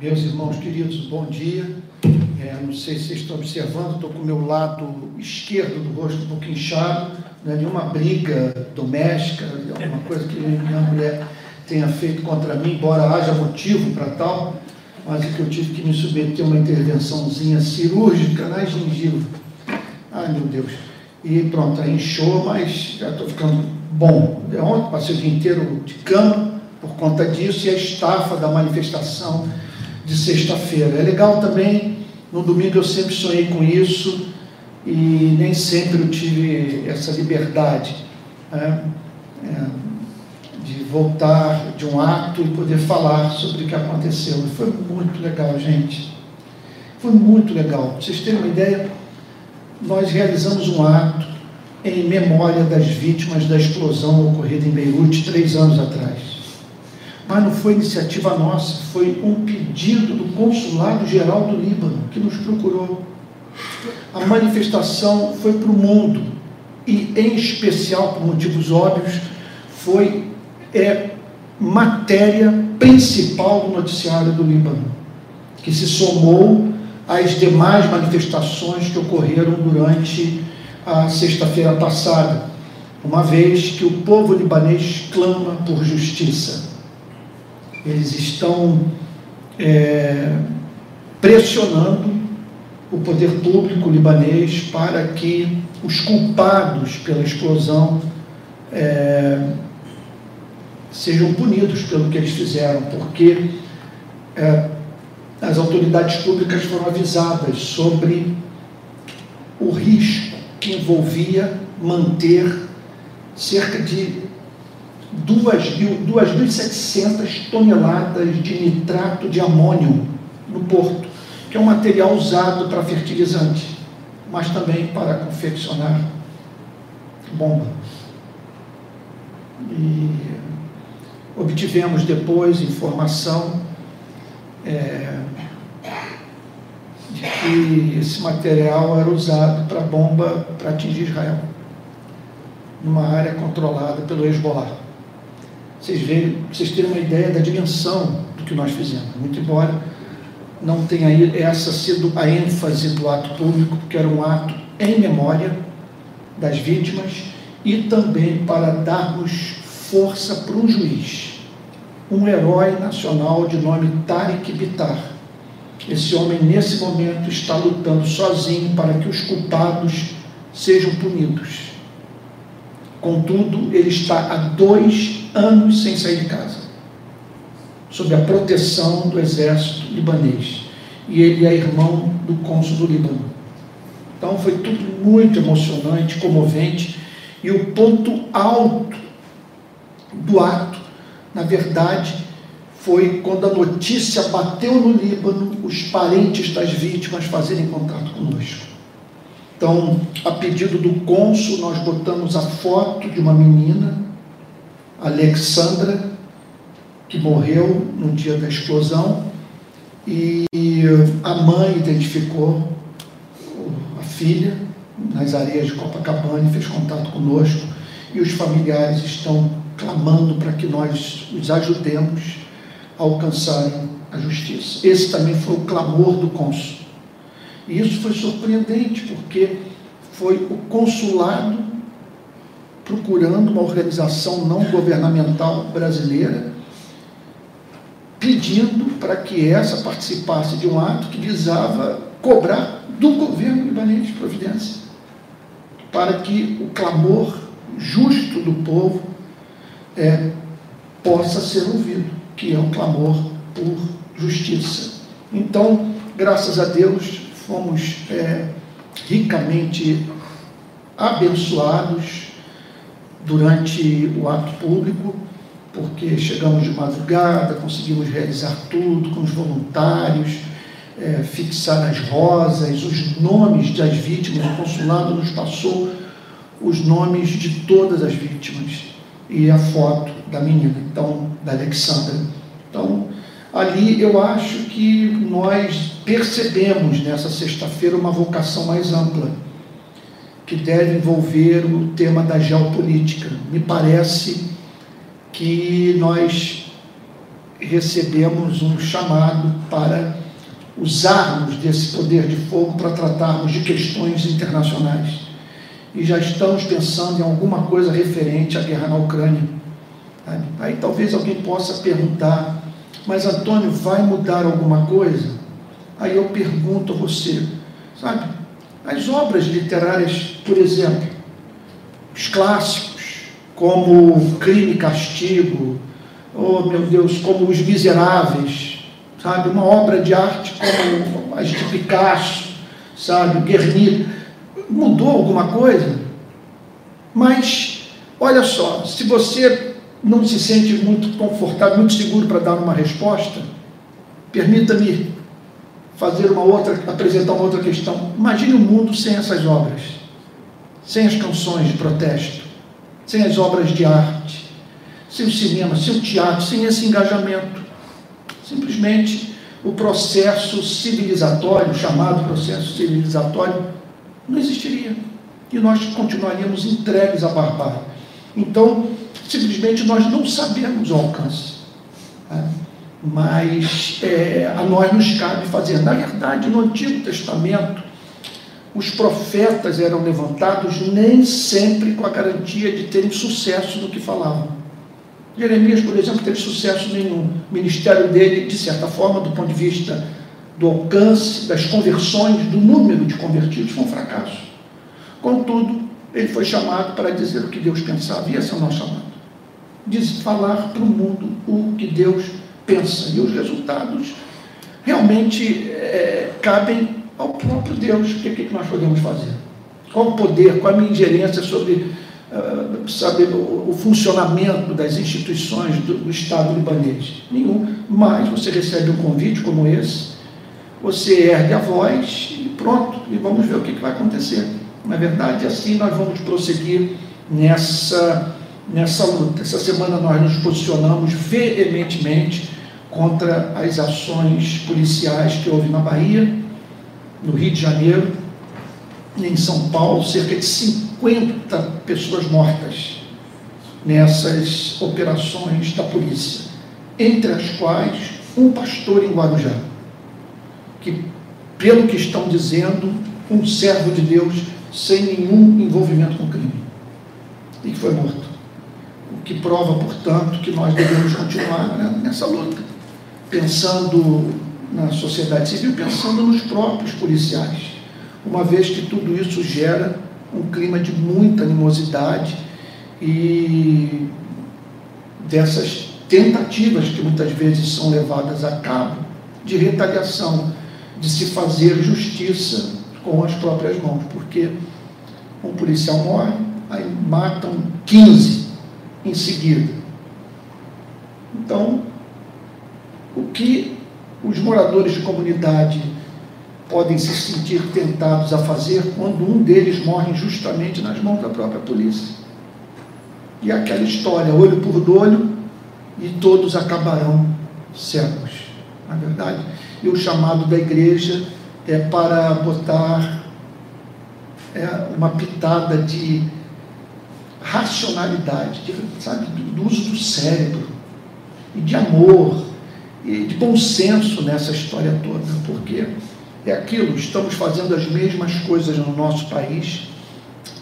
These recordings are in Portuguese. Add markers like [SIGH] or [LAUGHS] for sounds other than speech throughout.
Meus irmãos queridos, bom dia. É, não sei se vocês estão observando, estou com o meu lado esquerdo do rosto um pouco inchado, não é nenhuma briga doméstica, alguma coisa que minha mulher tenha feito contra mim, embora haja motivo para tal, mas é que eu tive que me submeter a uma intervençãozinha cirúrgica na gengiva. Ai meu Deus. E pronto, aí inchou, mas já estou ficando bom. Ontem passei o dia inteiro de cama por conta disso e a estafa da manifestação de sexta-feira. É legal também, no domingo eu sempre sonhei com isso e nem sempre eu tive essa liberdade né? é, de voltar de um ato e poder falar sobre o que aconteceu. Foi muito legal, gente. Foi muito legal. Pra vocês terem uma ideia, nós realizamos um ato em memória das vítimas da explosão ocorrida em Beirute três anos atrás mas não foi iniciativa nossa, foi um pedido do Consulado Geral do Líbano que nos procurou. A manifestação foi para o mundo e, em especial, por motivos óbvios, foi é, matéria principal do noticiário do Líbano, que se somou às demais manifestações que ocorreram durante a sexta-feira passada, uma vez que o povo libanês clama por justiça eles estão é, pressionando o poder público libanês para que os culpados pela explosão é, sejam punidos pelo que eles fizeram, porque é, as autoridades públicas foram avisadas sobre o risco que envolvia manter cerca de 2.700 toneladas de nitrato de amônio no porto, que é um material usado para fertilizante, mas também para confeccionar bomba. E obtivemos depois informação é, de que esse material era usado para bomba para atingir Israel, numa área controlada pelo Hezbollah vocês verem, vocês terem uma ideia da dimensão do que nós fizemos. Muito embora não tenha essa sido a ênfase do ato público, porque era um ato em memória das vítimas e também para darmos força para um juiz, um herói nacional de nome Tariq Bitar. Esse homem, nesse momento, está lutando sozinho para que os culpados sejam punidos. Contudo, ele está há dois anos sem sair de casa, sob a proteção do exército libanês. E ele é irmão do cônsul do Líbano. Então foi tudo muito emocionante, comovente, e o ponto alto do ato, na verdade, foi quando a notícia bateu no Líbano, os parentes das vítimas fazerem contato conosco. Então, a pedido do cônsul, nós botamos a foto de uma menina Alexandra, que morreu no dia da explosão, e a mãe identificou a filha nas areias de Copacabana e fez contato conosco, e os familiares estão clamando para que nós os ajudemos a alcançarem a justiça. Esse também foi o clamor do cônsul. E isso foi surpreendente, porque foi o consulado procurando uma organização não governamental brasileira, pedindo para que essa participasse de um ato que visava cobrar do governo libanês providência, para que o clamor justo do povo é, possa ser ouvido, que é um clamor por justiça. Então, graças a Deus, fomos é, ricamente abençoados durante o ato público, porque chegamos de madrugada, conseguimos realizar tudo com os voluntários, é, fixar as rosas, os nomes das vítimas. O consulado nos passou os nomes de todas as vítimas e a foto da menina, então, da Alexandra. Então, ali eu acho que nós percebemos nessa sexta-feira uma vocação mais ampla que deve envolver o tema da geopolítica. Me parece que nós recebemos um chamado para usarmos desse poder de fogo para tratarmos de questões internacionais. E já estamos pensando em alguma coisa referente à guerra na Ucrânia. Aí talvez alguém possa perguntar, mas Antônio, vai mudar alguma coisa? Aí eu pergunto a você, sabe, as obras literárias, por exemplo, os clássicos, como Crime e Castigo, oh meu Deus, como Os Miseráveis, sabe? Uma obra de arte como as de Picasso, sabe? Guernica. Mudou alguma coisa? Mas, olha só, se você não se sente muito confortável, muito seguro para dar uma resposta, permita-me fazer uma outra, apresentar uma outra questão. Imagine um mundo sem essas obras, sem as canções de protesto, sem as obras de arte, sem o cinema, sem o teatro, sem esse engajamento. Simplesmente o processo civilizatório, chamado processo civilizatório, não existiria. E nós continuaríamos entregues à barbárie. Então, simplesmente nós não sabemos o alcance. Né? Mas é, a nós nos cabe fazer. Na verdade, no Antigo Testamento, os profetas eram levantados nem sempre com a garantia de terem sucesso no que falavam. Jeremias, por exemplo, teve sucesso nenhum. O ministério dele, de certa forma, do ponto de vista do alcance, das conversões, do número de convertidos, foi um fracasso. Contudo, ele foi chamado para dizer o que Deus pensava, e esse é o nosso chamado. Diz, falar para o mundo o que Deus pensa. E os resultados realmente é, cabem ao próprio Deus. O que, que nós podemos fazer? Qual o poder, qual a minha ingerência sobre uh, saber o, o, funcionamento das instituições do, do, Estado libanês? Nenhum. Mas você recebe um convite como esse, você ergue a voz e pronto, e vamos ver o que, que vai acontecer. Na verdade, assim nós vamos prosseguir nessa, nessa luta. Essa semana nós nos posicionamos veementemente contra as ações policiais que houve na Bahia, no Rio de Janeiro, em São Paulo, cerca de 50 pessoas mortas nessas operações da polícia, entre as quais um pastor em Guarujá, que, pelo que estão dizendo, um servo de Deus sem nenhum envolvimento com crime, e que foi morto. O que prova, portanto, que nós devemos continuar né, nessa luta. Pensando na sociedade civil, pensando nos próprios policiais, uma vez que tudo isso gera um clima de muita animosidade e dessas tentativas que muitas vezes são levadas a cabo de retaliação, de se fazer justiça com as próprias mãos, porque um policial morre, aí matam 15 em seguida. Então, o que os moradores de comunidade podem se sentir tentados a fazer quando um deles morre justamente nas mãos da própria polícia. E aquela história, olho por olho, e todos acabarão cegos. Na verdade, e o chamado da igreja é para botar é, uma pitada de racionalidade, de, sabe, do uso do cérebro e de amor e de bom senso nessa história toda, porque é aquilo, estamos fazendo as mesmas coisas no nosso país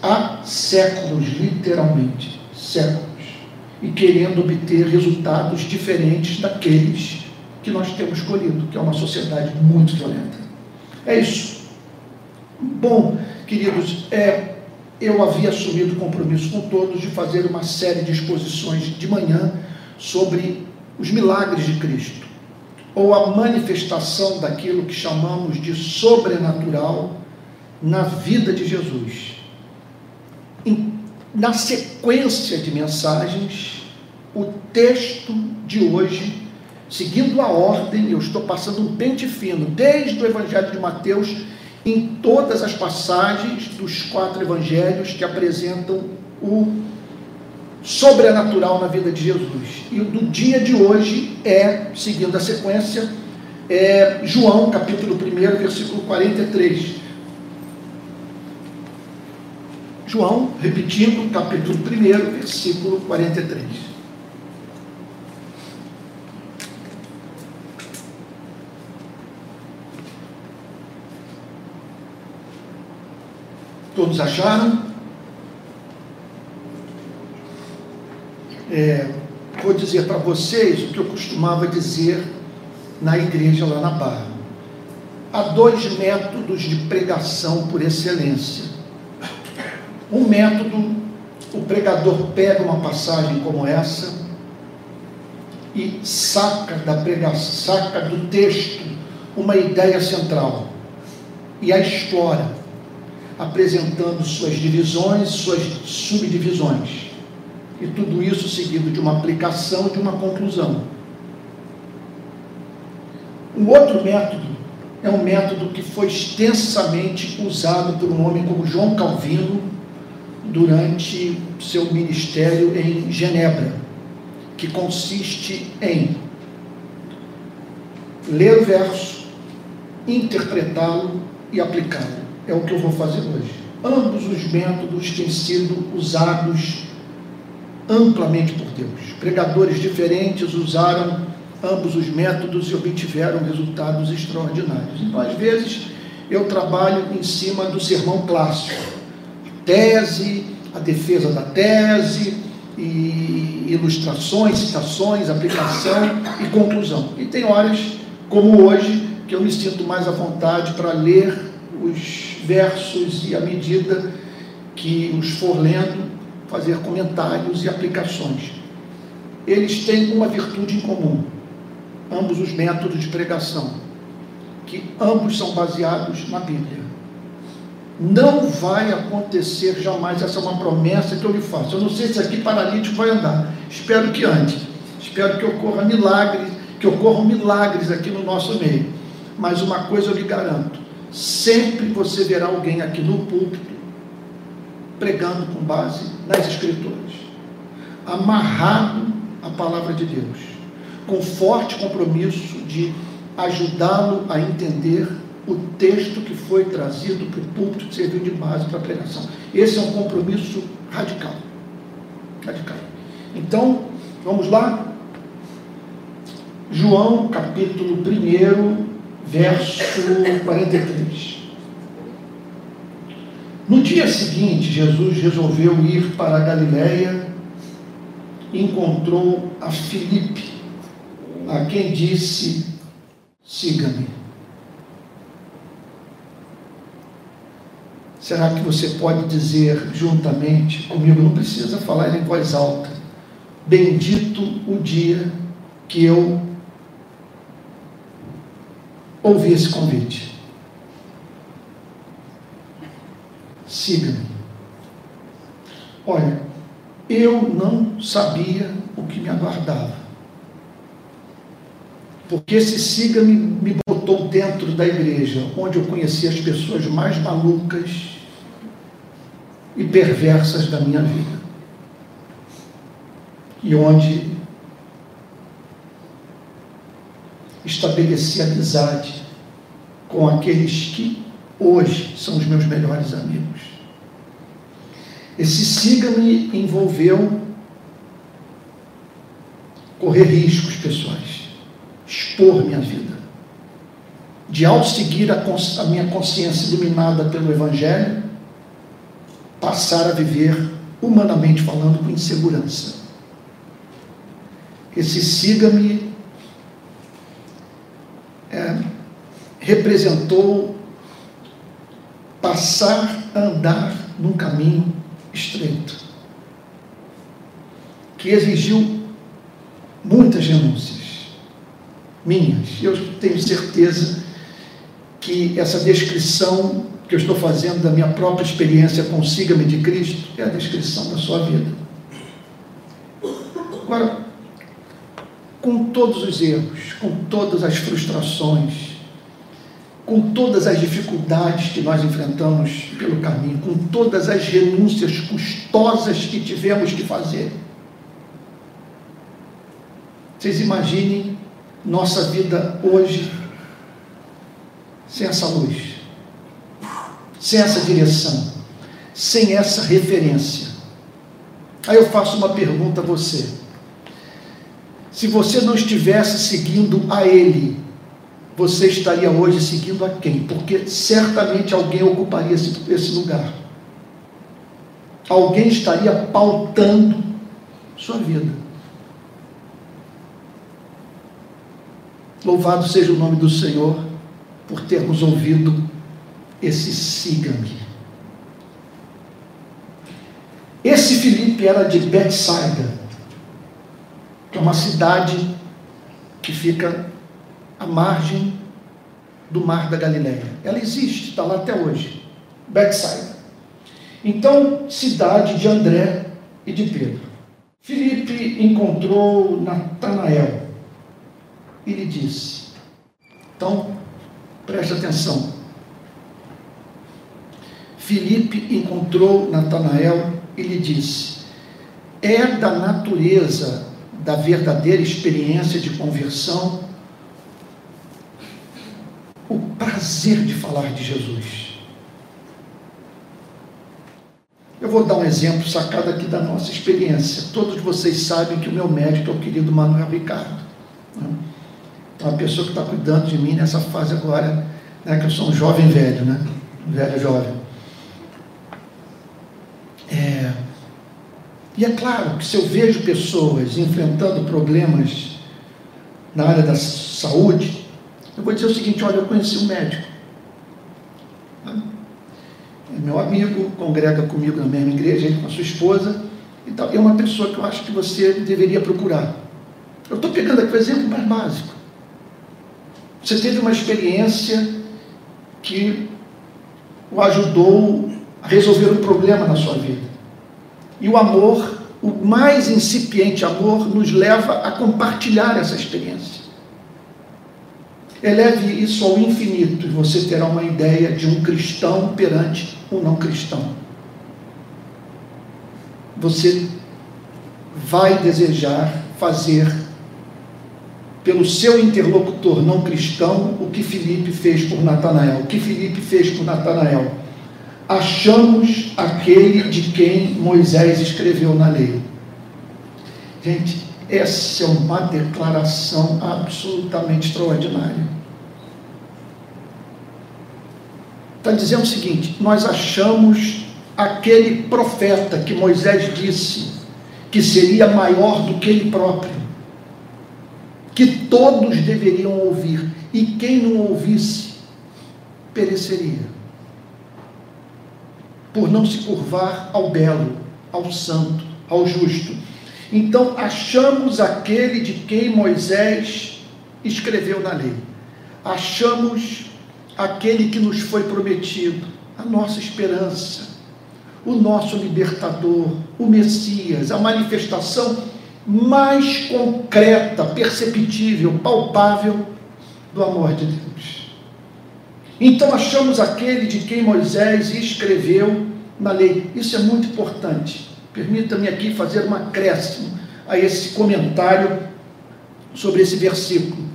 há séculos, literalmente, séculos, e querendo obter resultados diferentes daqueles que nós temos escolhido, que é uma sociedade muito violenta. É isso. Bom, queridos, é, eu havia assumido o compromisso com todos de fazer uma série de exposições de manhã sobre os milagres de Cristo ou a manifestação daquilo que chamamos de sobrenatural na vida de Jesus. na sequência de mensagens, o texto de hoje, seguindo a ordem, eu estou passando um pente fino, desde o Evangelho de Mateus, em todas as passagens dos quatro evangelhos que apresentam o sobrenatural na vida de Jesus. E o do dia de hoje é, seguindo a sequência, é João, capítulo 1, versículo 43. João, repetindo, capítulo 1, versículo 43. Todos acharam? É, vou dizer para vocês o que eu costumava dizer na igreja lá na Barra. Há dois métodos de pregação por excelência. Um método, o pregador pega uma passagem como essa e saca da pregação, saca do texto uma ideia central e a explora, apresentando suas divisões, suas subdivisões. E tudo isso seguido de uma aplicação, de uma conclusão. Um outro método é um método que foi extensamente usado por um homem como João Calvino durante seu ministério em Genebra, que consiste em ler o verso, interpretá-lo e aplicá-lo. É o que eu vou fazer hoje. Ambos os métodos têm sido usados amplamente por Deus. Pregadores diferentes usaram ambos os métodos e obtiveram resultados extraordinários. Então, às vezes, eu trabalho em cima do sermão clássico, tese, a defesa da tese, e ilustrações, citações, aplicação e conclusão. E tem horas, como hoje, que eu me sinto mais à vontade para ler os versos e, à medida que os for lendo, fazer comentários e aplicações. Eles têm uma virtude em comum ambos os métodos de pregação, que ambos são baseados na Bíblia. Não vai acontecer jamais, essa é uma promessa que eu lhe faço. Eu não sei se aqui paralítico vai andar. Espero que ande. Espero que ocorra milagres, que ocorram milagres aqui no nosso meio. Mas uma coisa eu lhe garanto: sempre você verá alguém aqui no púlpito pregando com base nas Escrituras, amarrado à palavra de Deus com forte compromisso de ajudá-lo a entender o texto que foi trazido para o púlpito que serviu de base para a pregação. Esse é um compromisso radical. Radical. Então, vamos lá? João, capítulo 1, verso 43. No dia seguinte, Jesus resolveu ir para a Galiléia e encontrou a Filipe a quem disse: siga-me. Será que você pode dizer juntamente comigo? Não precisa falar em voz alta. Bendito o dia que eu ouvi esse convite. Siga-me. Olha, eu não sabia o que me aguardava porque esse siga-me me botou dentro da igreja, onde eu conheci as pessoas mais malucas e perversas da minha vida. E onde estabeleci amizade com aqueles que hoje são os meus melhores amigos. Esse siga-me envolveu correr riscos pessoais expor minha vida. De ao seguir a, a minha consciência iluminada pelo Evangelho, passar a viver, humanamente falando, com insegurança. Esse siga-me é, representou passar a andar num caminho estreito, que exigiu muitas renúncias minhas. Eu tenho certeza que essa descrição que eu estou fazendo da minha própria experiência consiga-me de Cristo é a descrição da sua vida. Agora, com todos os erros, com todas as frustrações, com todas as dificuldades que nós enfrentamos pelo caminho, com todas as renúncias custosas que tivemos que fazer. Vocês imaginem nossa vida hoje sem essa luz, sem essa direção, sem essa referência. Aí eu faço uma pergunta a você. Se você não estivesse seguindo a Ele, você estaria hoje seguindo a quem? Porque certamente alguém ocuparia esse, esse lugar. alguém estaria pautando sua vida. Louvado seja o nome do Senhor por termos ouvido esse siga-me. Esse Filipe era de Betsaida, que é uma cidade que fica à margem do mar da Galileia. Ela existe, está lá até hoje. Betsaida. Então, cidade de André e de Pedro. Filipe encontrou Natanael e lhe disse: Então, preste atenção. Filipe encontrou Natanael e lhe disse: É da natureza da verdadeira experiência de conversão o prazer de falar de Jesus. Eu vou dar um exemplo sacado aqui da nossa experiência. Todos vocês sabem que o meu médico é o querido Manuel Ricardo. Né? Então, a pessoa que está cuidando de mim nessa fase agora, né, que eu sou um jovem velho, né? Um velho jovem. É, e é claro que se eu vejo pessoas enfrentando problemas na área da saúde, eu vou dizer o seguinte: olha, eu conheci um médico. É meu amigo, congrega comigo na mesma igreja, ele com a sua esposa. E tal. É uma pessoa que eu acho que você deveria procurar. Eu estou pegando aqui o exemplo mais básico. Você teve uma experiência que o ajudou a resolver um problema na sua vida. E o amor, o mais incipiente amor, nos leva a compartilhar essa experiência. Eleve isso ao infinito e você terá uma ideia de um cristão perante um não cristão. Você vai desejar fazer pelo seu interlocutor não cristão o que Felipe fez por Natanael. O que Felipe fez por Natanael? Achamos aquele de quem Moisés escreveu na lei. Gente, essa é uma declaração absolutamente extraordinária. Está dizendo o seguinte: nós achamos aquele profeta que Moisés disse que seria maior do que ele próprio, que todos deveriam ouvir, e quem não ouvisse pereceria, por não se curvar ao belo, ao santo, ao justo. Então, achamos aquele de quem Moisés escreveu na lei. Achamos aquele que nos foi prometido, a nossa esperança, o nosso libertador, o Messias, a manifestação mais concreta, perceptível, palpável do amor de Deus. Então achamos aquele de quem Moisés escreveu na lei. Isso é muito importante. Permita-me aqui fazer um acréscimo a esse comentário sobre esse versículo.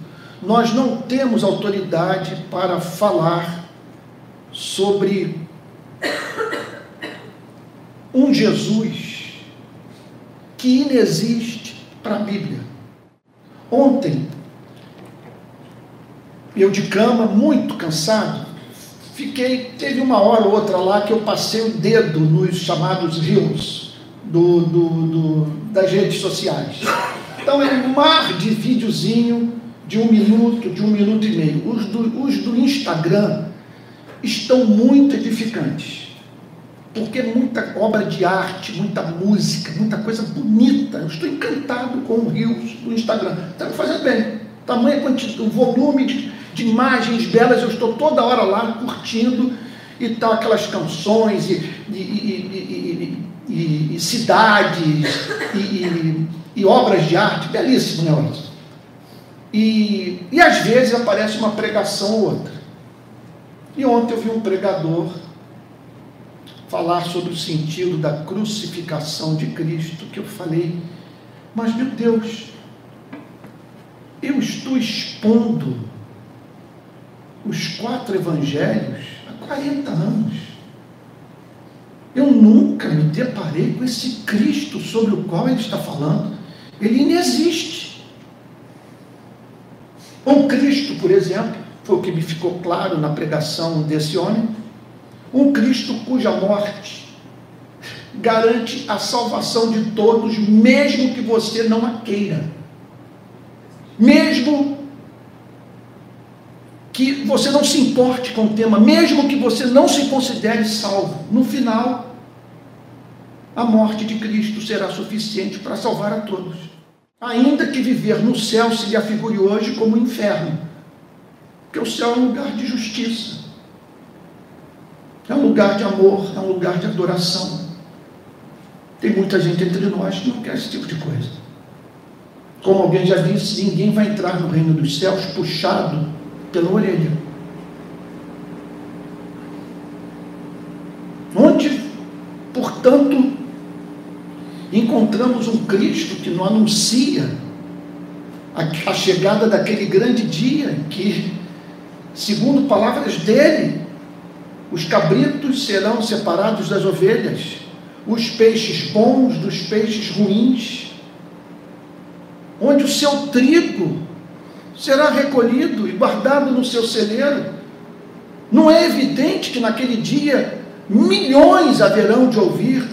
Nós não temos autoridade para falar sobre um Jesus que inexiste para a Bíblia. Ontem, eu de cama, muito cansado, fiquei, teve uma hora ou outra lá que eu passei o dedo nos chamados rios do, do, do, das redes sociais. Então é um mar de videozinho de um minuto, de um minuto e meio. Os do, os do Instagram estão muito edificantes. Porque muita obra de arte, muita música, muita coisa bonita. Eu estou encantado com o Rios do Instagram. Está me fazendo bem. Tamanho, o volume de, de imagens belas, eu estou toda hora lá curtindo e tal, aquelas canções e, e, e, e, cidades e, obras de arte, belíssimo negócio. E, e às vezes aparece uma pregação ou outra. E ontem eu vi um pregador falar sobre o sentido da crucificação de Cristo, que eu falei, mas meu Deus, eu estou expondo os quatro evangelhos há 40 anos. Eu nunca me deparei com esse Cristo sobre o qual ele está falando. Ele inexiste. Um Cristo, por exemplo, foi o que me ficou claro na pregação desse homem, um Cristo cuja morte garante a salvação de todos, mesmo que você não a queira. Mesmo que você não se importe com o tema, mesmo que você não se considere salvo, no final, a morte de Cristo será suficiente para salvar a todos. Ainda que viver no céu se lhe afigure hoje como inferno, porque o céu é um lugar de justiça, é um lugar de amor, é um lugar de adoração. Tem muita gente entre nós que não quer esse tipo de coisa. Como alguém já disse, ninguém vai entrar no reino dos céus puxado pela orelha. Onde, portanto, encontramos um Cristo que não anuncia a, chegada daquele grande dia que, segundo palavras dele, os cabritos serão separados das ovelhas, os peixes bons dos peixes ruins, onde o seu trigo será recolhido e guardado no seu celeiro. Não é evidente que naquele dia milhões haverão de ouvir: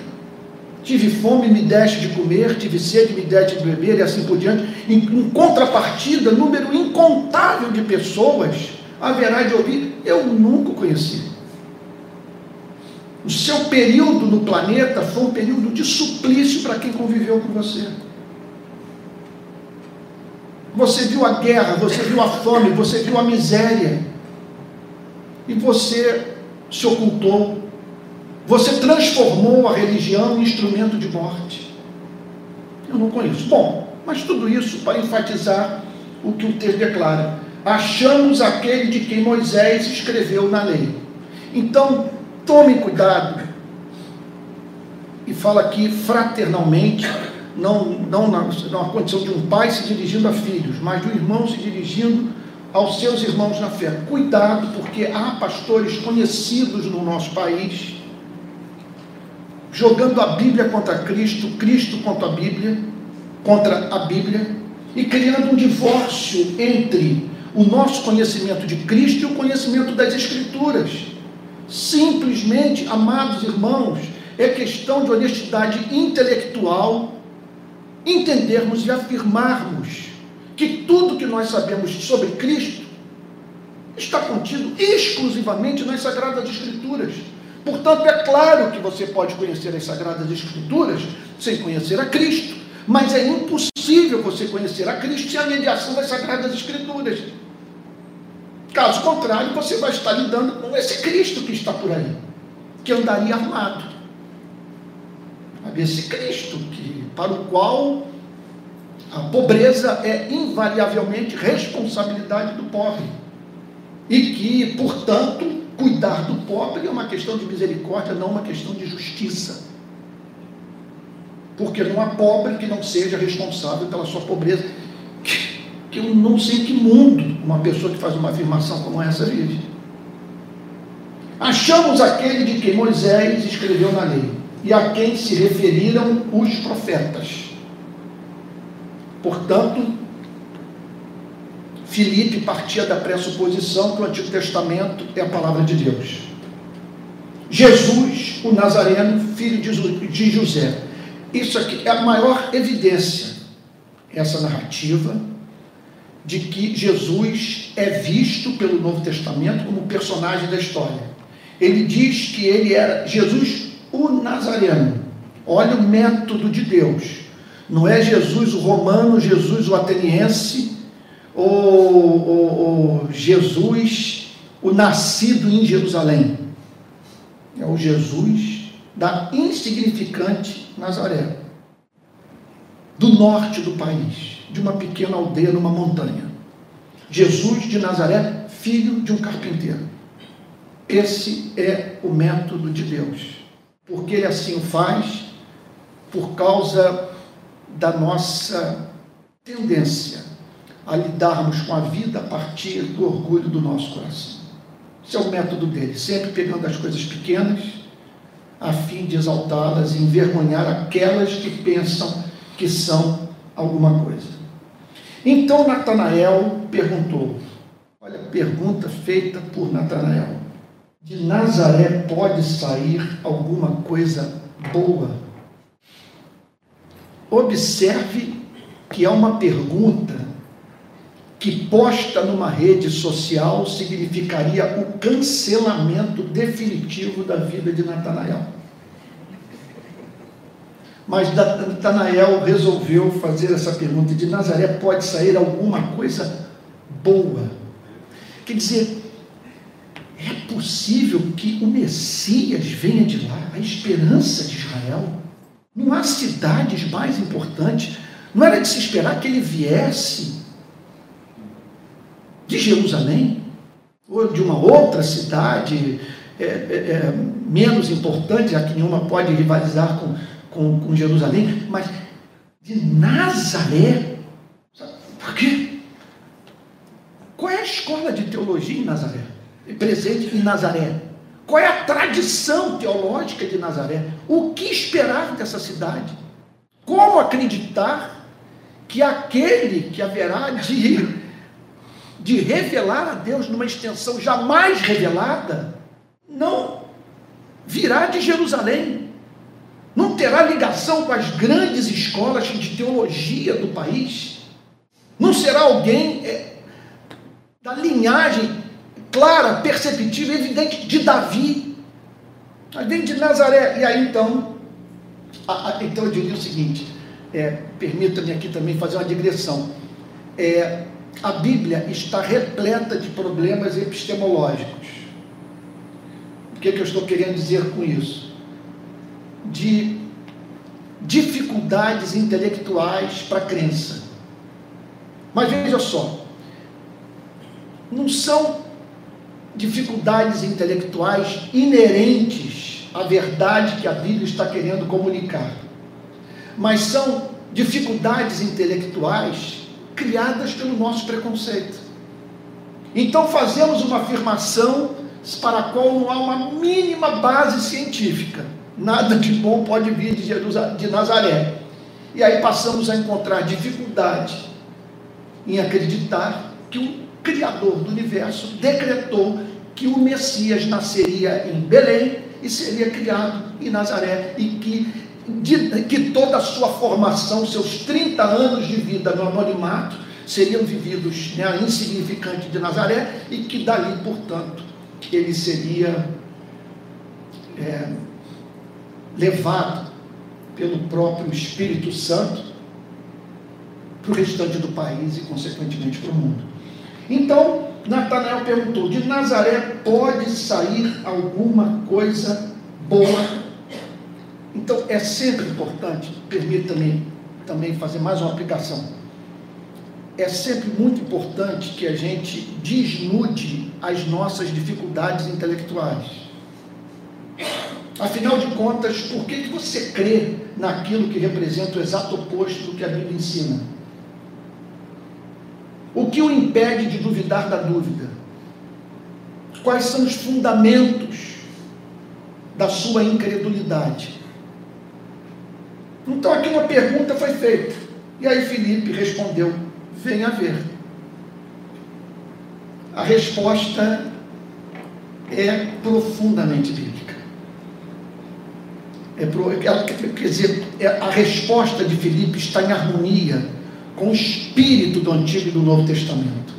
tive fome, me deste de comer, tive sede, me deste de beber, e assim por diante. Em, em contrapartida, número incontável de pessoas haverá de ouvir: eu nunca conheci. O seu período no planeta foi um período de suplício para quem conviveu com você. Você viu a guerra, você viu a fome, você viu a miséria. E você se ocultou. Você transformou a religião em instrumento de morte. Eu não conheço. Bom, mas tudo isso para enfatizar o que o texto declara. Achamos aquele de quem Moisés escreveu na lei. Então, tome cuidado. E fala aqui fraternalmente não, não na, na condição de um pai se dirigindo a filhos, mas de um irmão se dirigindo aos seus irmãos na fé. Cuidado, porque há pastores conhecidos no nosso país jogando a Bíblia contra Cristo, Cristo contra a Bíblia, contra a Bíblia e criando um divórcio entre o nosso conhecimento de Cristo e o conhecimento das Escrituras. Simplesmente, amados irmãos, é questão de honestidade intelectual entendermos e afirmarmos que tudo que nós sabemos sobre Cristo está contido exclusivamente nas Sagradas Escrituras. Portanto, é claro que você pode conhecer as Sagradas Escrituras sem conhecer a Cristo, mas é impossível você conhecer a Cristo sem a mediação das Sagradas Escrituras. Caso contrário, você vai estar lidando com esse Cristo que está por aí, que andaria armado. Esse Cristo que para o qual a pobreza é invariavelmente responsabilidade do pobre. E que, portanto, cuidar do pobre é uma questão de misericórdia, não uma questão de justiça. Porque não há pobre que não seja responsável pela sua pobreza. Que, que eu não sei que mundo uma pessoa que faz uma afirmação como essa vive. Achamos aquele de que Moisés escreveu na lei e a quem se referiram os profetas. Portanto, Filipe partia da pressuposição que o Antigo Testamento é a palavra de Deus. Jesus, o Nazareno, filho de José. Isso aqui é a maior evidência, essa narrativa, de que Jesus é visto pelo Novo Testamento como personagem da história. Ele diz que ele era Jesus o Nazareno. Olha o método de Deus. Não é Jesus o romano, Jesus o ateniense, ou, ou, ou Jesus o nascido em Jerusalém. É o Jesus da insignificante Nazaré, do norte do país, de uma pequena aldeia numa montanha. Jesus de Nazaré, filho de um carpinteiro. Esse é o método de Deus porque Ele assim o faz, por causa da nossa tendência a lidarmos com a vida a partir do orgulho do nosso coração. Esse é o método dele, sempre pegando as coisas pequenas, a fim de exaltá-las e envergonhar aquelas que pensam que são alguma coisa. Então Natanael perguntou, olha a pergunta feita por Natanael. De Nazaré pode sair alguma coisa boa. Observe que é uma pergunta que posta numa rede social significaria o cancelamento definitivo da vida de Natanael. Mas Natanael resolveu fazer essa pergunta: de Nazaré pode sair alguma coisa boa? Quer dizer, é possível que o Messias venha de lá, a esperança de Israel? Não há cidades mais importantes. Não era de se esperar que ele viesse de Jerusalém, ou de uma outra cidade é, é, é, menos importante, já que nenhuma pode rivalizar com, com, com Jerusalém, mas de Nazaré. Por quê? Qual é a escola de teologia em Nazaré? Presente em Nazaré. Qual é a tradição teológica de Nazaré? O que esperar dessa cidade? Como acreditar que aquele que haverá de de revelar a Deus numa extensão jamais revelada, não virá de Jerusalém, não terá ligação com as grandes escolas de teologia do país, não será alguém é, da linhagem clara, perceptível, evidente de Davi, vem de Nazaré, e aí então, a, a, então eu diria o seguinte, é, permita-me aqui também fazer uma digressão, é, a Bíblia está repleta de problemas epistemológicos. O que, é que eu estou querendo dizer com isso? De dificuldades intelectuais para a crença. Mas veja só, não são dificuldades intelectuais inerentes à verdade que a Bíblia está querendo comunicar, mas são dificuldades intelectuais criadas pelo nosso preconceito. Então fazemos uma afirmação para a qual não há uma mínima base científica. Nada de bom pode vir de, de Nazaré. E aí passamos a encontrar dificuldade em acreditar que o Criador do universo decretou que o Messias nasceria em Belém e seria criado em Nazaré e que de, que toda a sua formação, seus 30 anos de vida no anonimato, seriam vividos né, insignificante de Nazaré e que dali, portanto, ele seria é, levado pelo próprio Espírito Santo para o restante do país e, consequentemente, para o mundo. Então, Natanael perguntou: de Nazaré pode sair alguma coisa boa então é sempre importante, permita-me também fazer mais uma aplicação. É sempre muito importante que a gente desnude as nossas dificuldades intelectuais. Afinal de contas, por que, que você crê naquilo que representa o exato oposto do que a Bíblia ensina? O que o impede de duvidar da dúvida? Quais são os fundamentos da sua incredulidade? Então aqui uma pergunta foi feita. E aí Felipe respondeu: venha ver. A resposta é profundamente bíblica. É pro, ela, quer dizer, é, a resposta de Filipe está em harmonia com o espírito do Antigo e do Novo Testamento,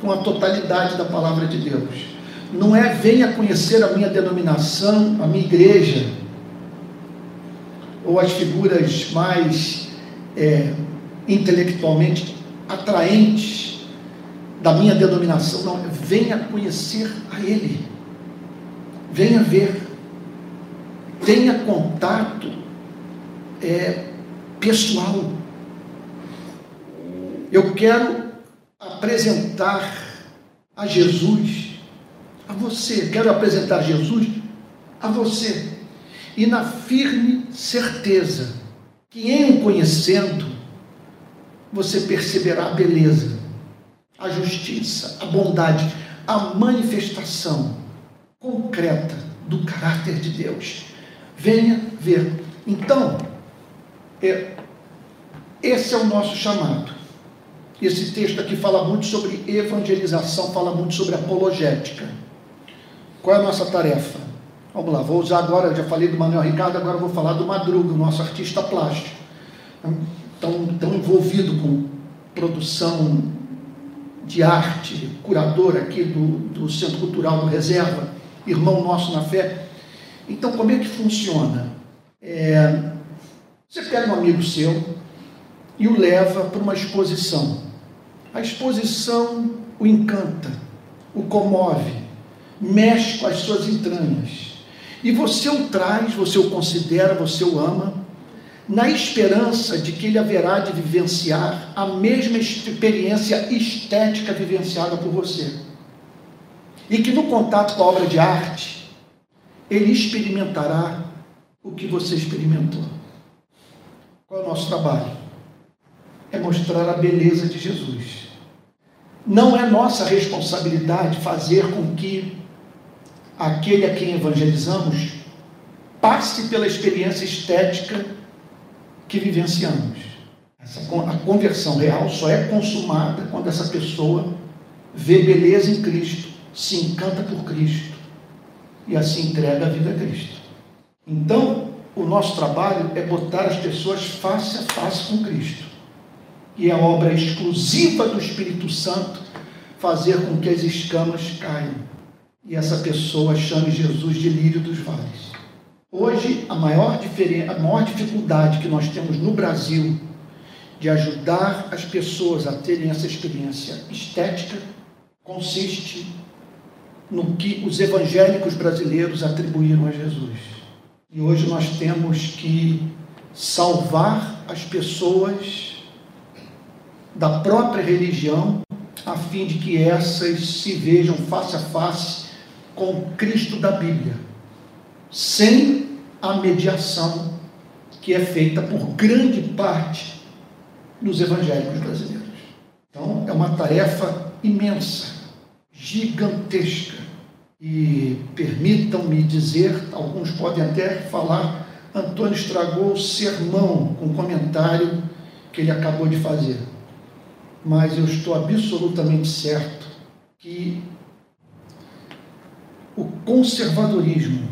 com a totalidade da palavra de Deus. Não é venha conhecer a minha denominação, a minha igreja, ou as figuras mais é, intelectualmente atraentes da minha denominação. Não, venha conhecer a Ele, venha ver, tenha contato é, pessoal. Eu quero apresentar a Jesus a você, quero apresentar Jesus a você e na firme certeza que em o conhecendo você perceberá a beleza, a justiça, a bondade, a manifestação concreta do caráter de Deus. Venha ver. Então, é, esse é o nosso chamado. Esse texto aqui fala muito sobre evangelização, fala muito sobre apologética. Qual é a nossa tarefa? Vamos lá, vou usar agora, já falei do Manuel Ricardo, agora vou falar do Madruga, o nosso artista plástico. Tão, tão envolvido com produção de arte, curador aqui do, do Centro Cultural do Reserva, irmão nosso na fé. Então, como é que funciona? É, você pega um amigo seu e o leva para uma exposição. A exposição o encanta, o comove, mexe com as suas entranhas. E você o traz, você o considera, você o ama, na esperança de que ele haverá de vivenciar a mesma experiência estética vivenciada por você. E que no contato com a obra de arte, ele experimentará o que você experimentou. Qual é o nosso trabalho? É mostrar a beleza de Jesus. Não é nossa responsabilidade fazer com que aquele a quem evangelizamos passe pela experiência estética que vivenciamos. Essa, a conversão real só é consumada quando essa pessoa vê beleza em Cristo, se encanta por Cristo e assim entrega a vida a Cristo. Então, o nosso trabalho é botar as pessoas face a face com Cristo. E é obra exclusiva do Espírito Santo fazer com que as escamas caiam e essa pessoa chame Jesus de lírio dos vales. Hoje, a maior, a maior dificuldade que nós temos no Brasil de ajudar as pessoas a terem essa experiência estética consiste no que os evangélicos brasileiros atribuíram a Jesus. E hoje nós temos que salvar as pessoas da própria religião, a fim de que essas se vejam face a face com Cristo da Bíblia, sem a mediação que é feita por grande parte dos evangélicos brasileiros. Então, é uma tarefa imensa, gigantesca e permitam-me dizer, alguns podem até falar, Antônio estragou o sermão com o comentário que ele acabou de fazer. Mas eu estou absolutamente certo que o conservadorismo,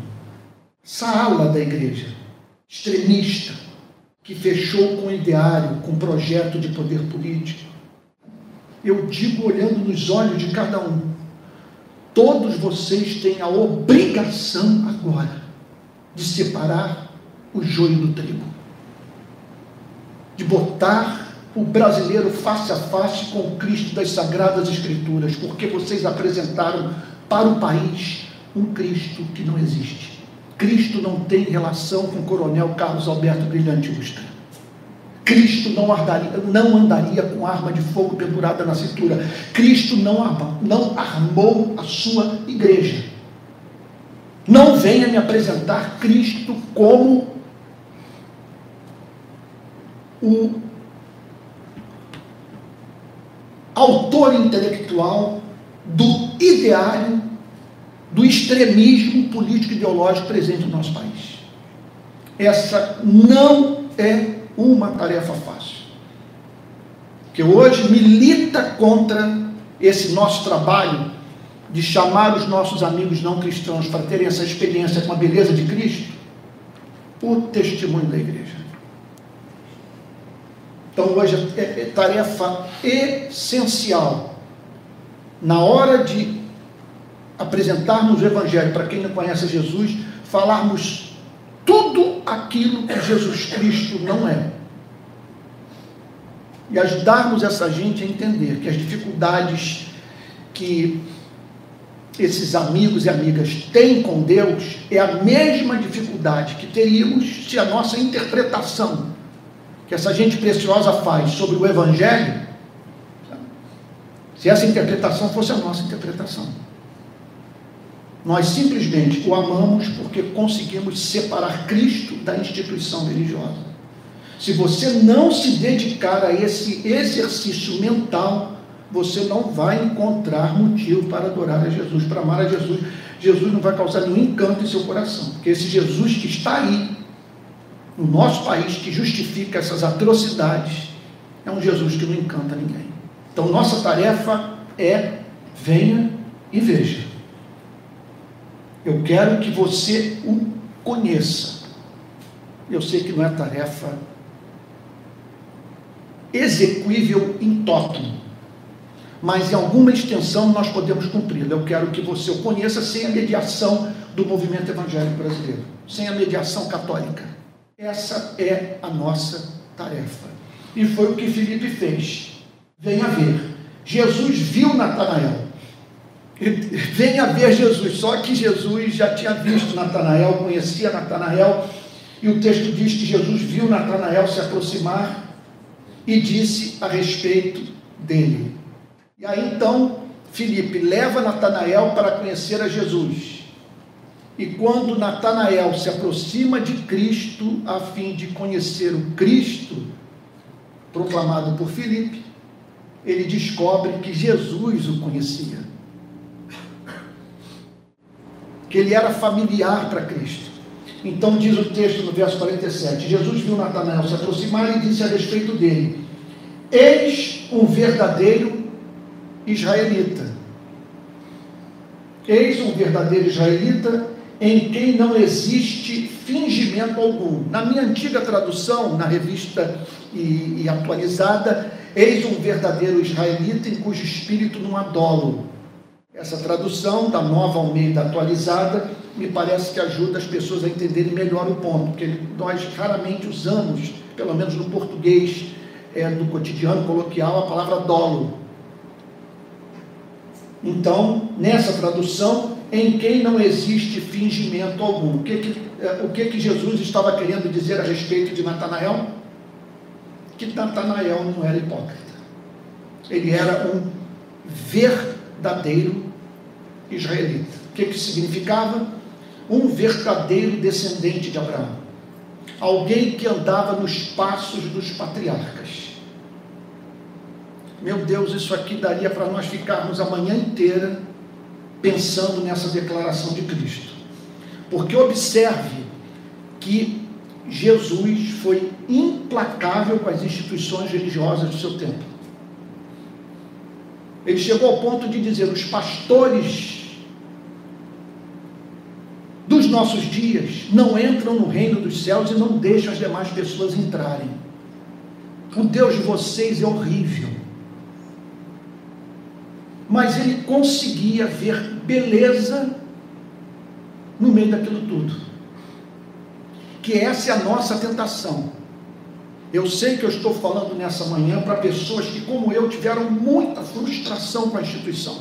essa ala da igreja, extremista, que fechou com ideário, com projeto de poder político, eu digo olhando nos olhos de cada um, Todos vocês têm a obrigação agora de separar o joio do trigo, de botar o brasileiro face a face com o Cristo das Sagradas Escrituras, porque vocês apresentaram para o país um Cristo que não existe. Cristo não tem relação com o coronel Carlos Alberto Brilhante Ustra. Cristo não andaria, não andaria com arma de fogo pendurada na cintura. Cristo não, arma, não armou a sua igreja. Não venha me apresentar Cristo como o autor intelectual do ideário do extremismo político ideológico presente no nosso país. Essa não é uma tarefa fácil. Que hoje milita contra esse nosso trabalho de chamar os nossos amigos não cristãos para terem essa experiência com a beleza de Cristo, o testemunho da igreja. Então hoje é, é tarefa essencial na hora de apresentarmos o Evangelho para quem não conhece Jesus, falarmos tudo aquilo que Jesus Cristo não é. E ajudarmos essa gente a entender que as dificuldades que esses amigos e amigas têm com Deus é a mesma dificuldade que teríamos se a nossa interpretação que essa gente preciosa faz sobre o Evangelho, se essa interpretação fosse a nossa interpretação. Nós simplesmente o amamos porque conseguimos separar Cristo da instituição religiosa. Se você não se dedicar a esse exercício mental, você não vai encontrar motivo para adorar a Jesus, para amar a Jesus. Jesus não vai causar nenhum encanto em seu coração, porque esse Jesus que está aí, no nosso país, que justifica essas atrocidades, é um Jesus que não encanta ninguém. Então, nossa tarefa é venha e veja. Eu quero que você o conheça. Eu sei que não é tarefa execuível em totum, mas em alguma extensão nós podemos cumpri-la. Eu quero que você o conheça sem a mediação do movimento evangélico brasileiro, sem a mediação católica. Essa é a nossa tarefa. E foi o que Felipe fez. Venha ver. Jesus viu Natanael. Venha ver Jesus. Só que Jesus já tinha visto Natanael, conhecia Natanael, e o texto diz que Jesus viu Natanael se aproximar e disse a respeito dele. E aí então, Filipe leva Natanael para conhecer a Jesus. E quando Natanael se aproxima de Cristo a fim de conhecer o Cristo proclamado por Filipe, ele descobre que Jesus o conhecia. Que ele era familiar para Cristo. Então diz o texto no verso 47: Jesus viu Natanael se aproximar e disse a respeito dele: Eis um verdadeiro israelita. Eis um verdadeiro israelita em quem não existe fingimento algum. Na minha antiga tradução, na revista e, e atualizada, eis um verdadeiro israelita em cujo espírito não há. Essa tradução da nova Almeida atualizada me parece que ajuda as pessoas a entenderem melhor o ponto, porque nós raramente usamos, pelo menos no português é, do cotidiano coloquial, a palavra dolo. Então, nessa tradução, em quem não existe fingimento algum. O que, que, é, o que, que Jesus estava querendo dizer a respeito de Natanael? Que Natanael não era hipócrita. Ele era um verdadeiro israelita. O que, que significava? Um verdadeiro descendente de Abraão. Alguém que andava nos passos dos patriarcas. Meu Deus, isso aqui daria para nós ficarmos a manhã inteira pensando nessa declaração de Cristo. Porque observe que Jesus foi implacável com as instituições religiosas do seu tempo. Ele chegou ao ponto de dizer: os pastores dos nossos dias não entram no reino dos céus e não deixam as demais pessoas entrarem. O Deus de vocês é horrível. Mas ele conseguia ver beleza no meio daquilo tudo. Que essa é a nossa tentação. Eu sei que eu estou falando nessa manhã para pessoas que, como eu, tiveram muita frustração com a instituição.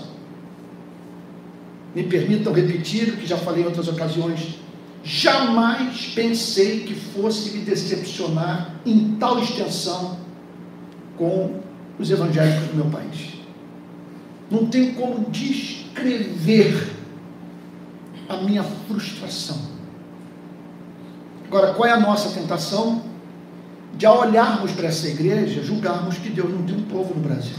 Me permitam repetir o que já falei em outras ocasiões. Jamais pensei que fosse me decepcionar em tal extensão com os evangélicos do meu país. Não tenho como descrever a minha frustração. Agora, qual é a nossa tentação? De ao olharmos para essa igreja, julgarmos que Deus não tem um povo no Brasil.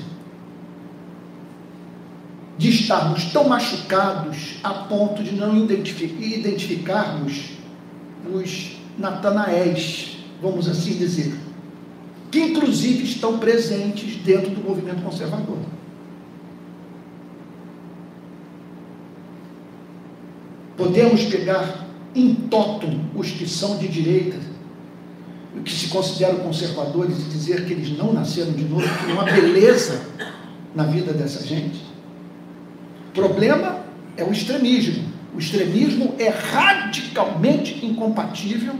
De estarmos tão machucados a ponto de não identificarmos os Natanaéis, vamos assim dizer, que inclusive estão presentes dentro do movimento conservador. Podemos pegar em totum os que são de direita, que se consideram conservadores, e dizer que eles não nasceram de novo, que não há beleza na vida dessa gente. O problema é o extremismo. O extremismo é radicalmente incompatível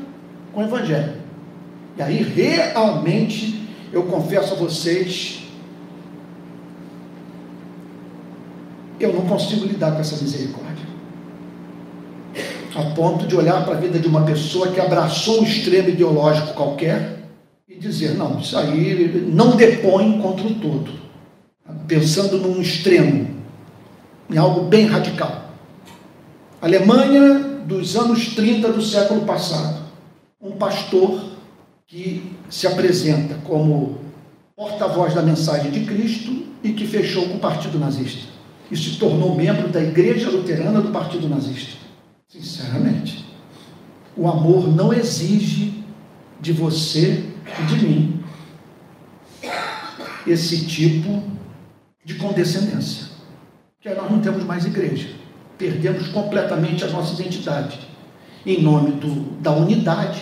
com o Evangelho. E aí, realmente, eu confesso a vocês, eu não consigo lidar com essa misericórdia a ponto de olhar para a vida de uma pessoa que abraçou um extremo ideológico qualquer e dizer: não, isso aí não depõe contra o todo. Pensando num extremo, em algo bem radical. Alemanha dos anos 30 do século passado. Um pastor que se apresenta como porta-voz da mensagem de Cristo e que fechou com o Partido Nazista. E se tornou membro da Igreja Luterana do Partido Nazista. Sinceramente. O amor não exige de você e de mim esse tipo de condescendência. Que nós não temos mais igreja. perdemos completamente a nossa identidade. Em nome do, da unidade,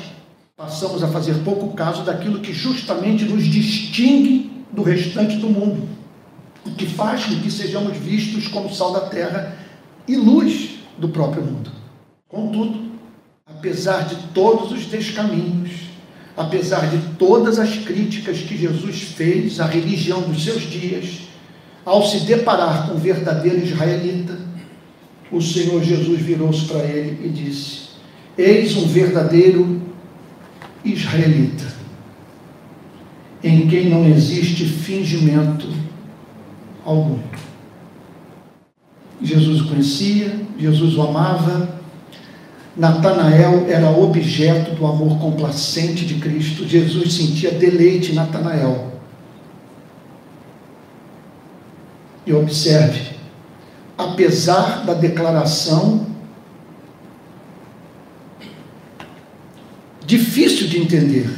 passamos a fazer pouco caso daquilo que justamente nos distingue do restante do mundo, o que faz com que sejamos vistos como sal da terra e luz do próprio mundo. Contudo, apesar de todos os descaminhos, apesar de todas as críticas que Jesus fez à religião dos seus dias, ao se deparar com o verdadeiro israelita, o Senhor Jesus virou-se para ele e disse: Eis um verdadeiro israelita, em quem não existe fingimento algum. Jesus o conhecia, Jesus o amava, Natanael era objeto do amor complacente de Cristo, Jesus sentia deleite em Natanael. E observe, apesar da declaração difícil de entender,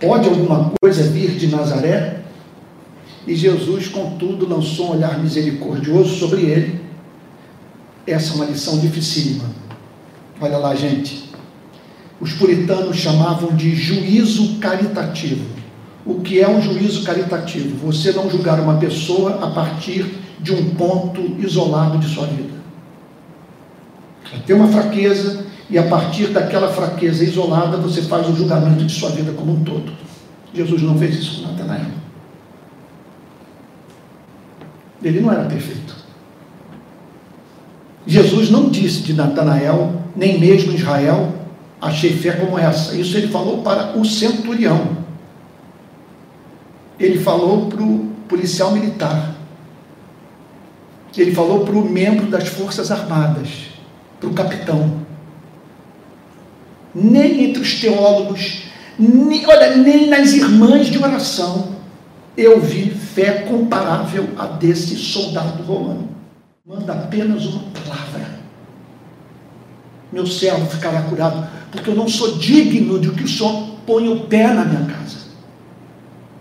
pode alguma coisa vir de Nazaré? E Jesus, contudo, lançou um olhar misericordioso sobre ele. Essa é uma lição dificílima. Olha lá, gente. Os puritanos chamavam de juízo caritativo. O que é um juízo caritativo? Você não julgar uma pessoa a partir de um ponto isolado de sua vida. Tem uma fraqueza e a partir daquela fraqueza isolada você faz o julgamento de sua vida como um todo. Jesus não fez isso com Natanael. Ele não era perfeito. Jesus não disse de Natanael, nem mesmo Israel, achei fé como essa. Isso ele falou para o centurião. Ele falou para o policial militar. Ele falou para o membro das Forças Armadas, para o capitão. Nem entre os teólogos, nem, olha, nem nas irmãs de oração eu vi fé comparável a desse soldado romano. Manda apenas uma palavra. Meu servo ficará curado, porque eu não sou digno de que o Senhor ponha o pé na minha casa.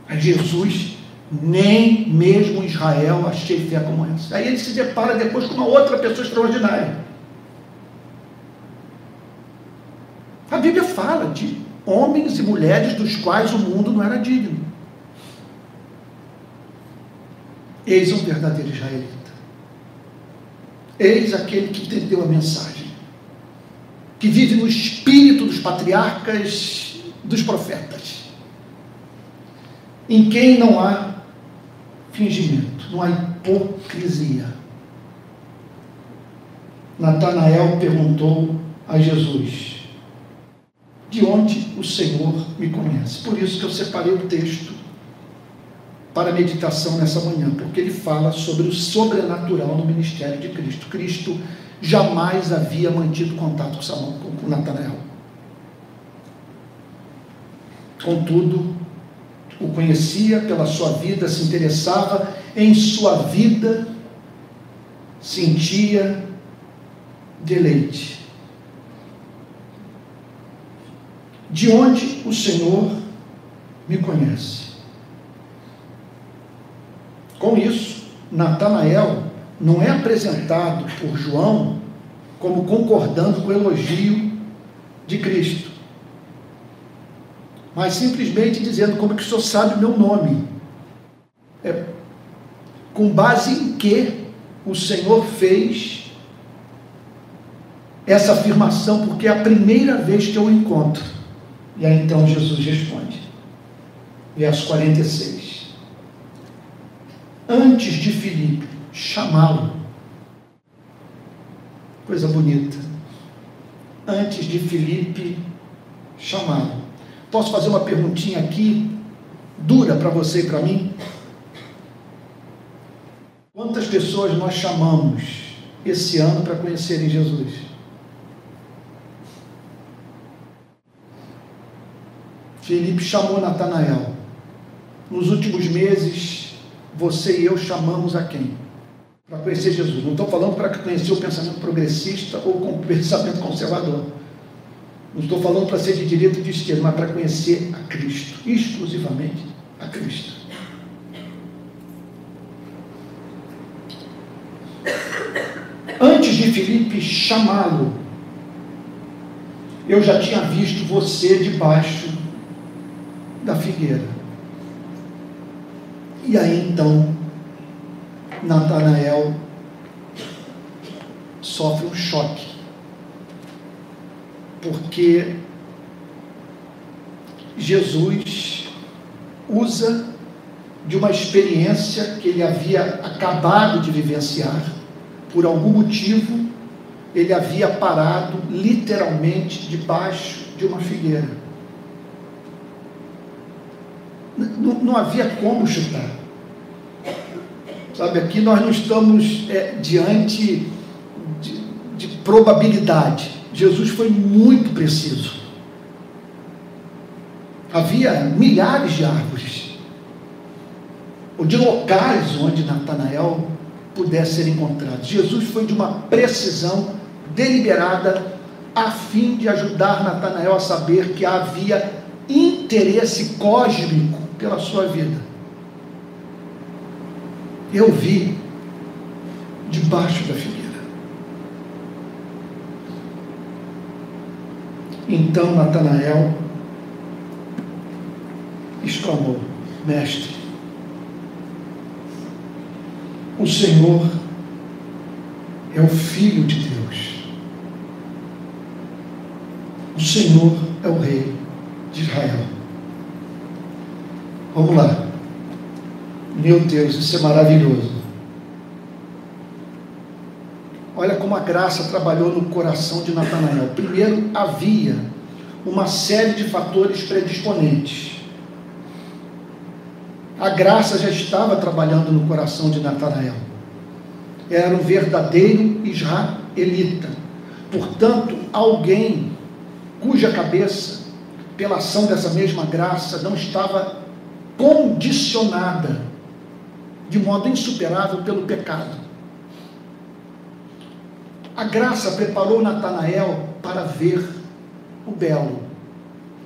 Mas Jesus, nem mesmo Israel achei fé como essa. Aí ele se depara depois com uma outra pessoa extraordinária. A Bíblia fala de homens e mulheres dos quais o mundo não era digno. Eis um verdadeiro israelita. Eis aquele que entendeu a mensagem, que vive no espírito dos patriarcas, dos profetas, em quem não há fingimento, não há hipocrisia. Natanael perguntou a Jesus: De onde o Senhor me conhece? Por isso que eu separei o texto para a meditação nessa manhã, porque ele fala sobre o sobrenatural no ministério de Cristo. Cristo jamais havia mantido contato com, Salão, com Natanael. Contudo, o conhecia pela sua vida, se interessava em sua vida, sentia deleite. De onde o Senhor me conhece? Com isso, Natanael não é apresentado por João como concordando com o elogio de Cristo, mas simplesmente dizendo como que o senhor sabe o meu nome. É, com base em que o Senhor fez essa afirmação, porque é a primeira vez que eu o encontro. E aí então Jesus responde. Verso 46 antes de Filipe chamá-lo. Coisa bonita. Antes de Filipe chamá-lo. Posso fazer uma perguntinha aqui, dura para você e para mim? Quantas pessoas nós chamamos esse ano para conhecerem Jesus? Felipe chamou Natanael. Nos últimos meses, você e eu chamamos a quem? Para conhecer Jesus. Não estou falando para conhecer o pensamento progressista ou o pensamento conservador. Não estou falando para ser de direita ou de esquerda, mas para conhecer a Cristo, exclusivamente a Cristo. Antes de Filipe chamá-lo, eu já tinha visto você debaixo da figueira. E aí então, Natanael sofre um choque, porque Jesus usa de uma experiência que ele havia acabado de vivenciar, por algum motivo, ele havia parado literalmente debaixo de uma figueira. Não, não havia como chutar. Sabe, aqui nós não estamos é, diante de, de probabilidade. Jesus foi muito preciso. Havia milhares de árvores, ou de locais onde Natanael pudesse ser encontrado. Jesus foi de uma precisão deliberada a fim de ajudar Natanael a saber que havia interesse cósmico pela sua vida. Eu vi debaixo da figueira. Então Natanael exclamou: Mestre, o Senhor é o Filho de Deus. O Senhor é o Rei de Israel. Vamos lá. Meu Deus, isso é maravilhoso. Olha como a graça trabalhou no coração de Natanael. Primeiro, havia uma série de fatores predisponentes. A graça já estava trabalhando no coração de Natanael. Era um verdadeiro israelita. Portanto, alguém cuja cabeça, pela ação dessa mesma graça, não estava condicionada de modo insuperável pelo pecado. A graça preparou Natanael para ver o belo.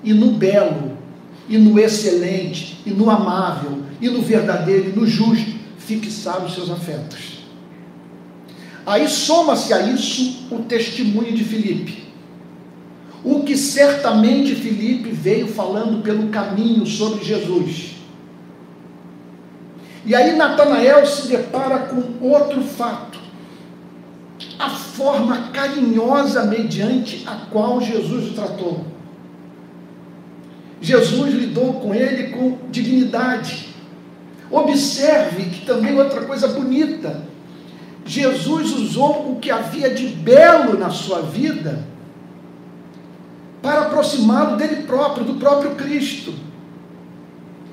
E no belo, e no excelente, e no amável, e no verdadeiro, e no justo, fixar os seus afetos. Aí soma-se a isso o testemunho de Filipe o que certamente Filipe veio falando pelo caminho sobre Jesus. E aí Natanael se depara com outro fato. A forma carinhosa mediante a qual Jesus o tratou. Jesus lidou com ele com dignidade. Observe que também outra coisa bonita. Jesus usou o que havia de belo na sua vida para aproximá-lo dele próprio, do próprio Cristo.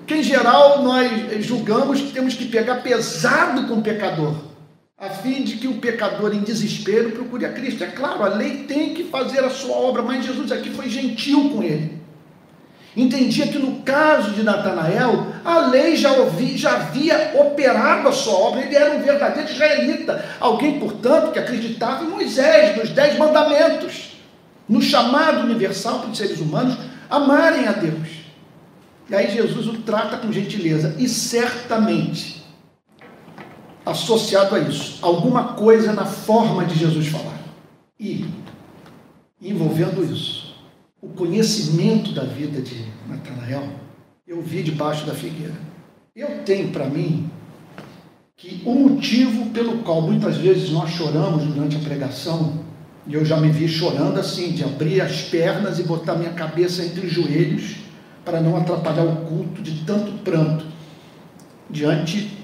Que em geral nós julgamos que temos que pegar pesado com o pecador, a fim de que o pecador em desespero procure a Cristo. É claro, a lei tem que fazer a sua obra, mas Jesus aqui foi gentil com ele. Entendia que no caso de Natanael, a lei já, ouvi, já havia operado a sua obra, ele era um verdadeiro israelita, alguém, portanto, que acreditava em Moisés, nos Dez Mandamentos no chamado universal para os seres humanos amarem a Deus. E aí Jesus o trata com gentileza e certamente associado a isso, alguma coisa na forma de Jesus falar. E envolvendo isso, o conhecimento da vida de Natanael, eu vi debaixo da figueira. Eu tenho para mim que o motivo pelo qual muitas vezes nós choramos durante a pregação e eu já me vi chorando assim, de abrir as pernas e botar minha cabeça entre os joelhos para não atrapalhar o culto de tanto pranto diante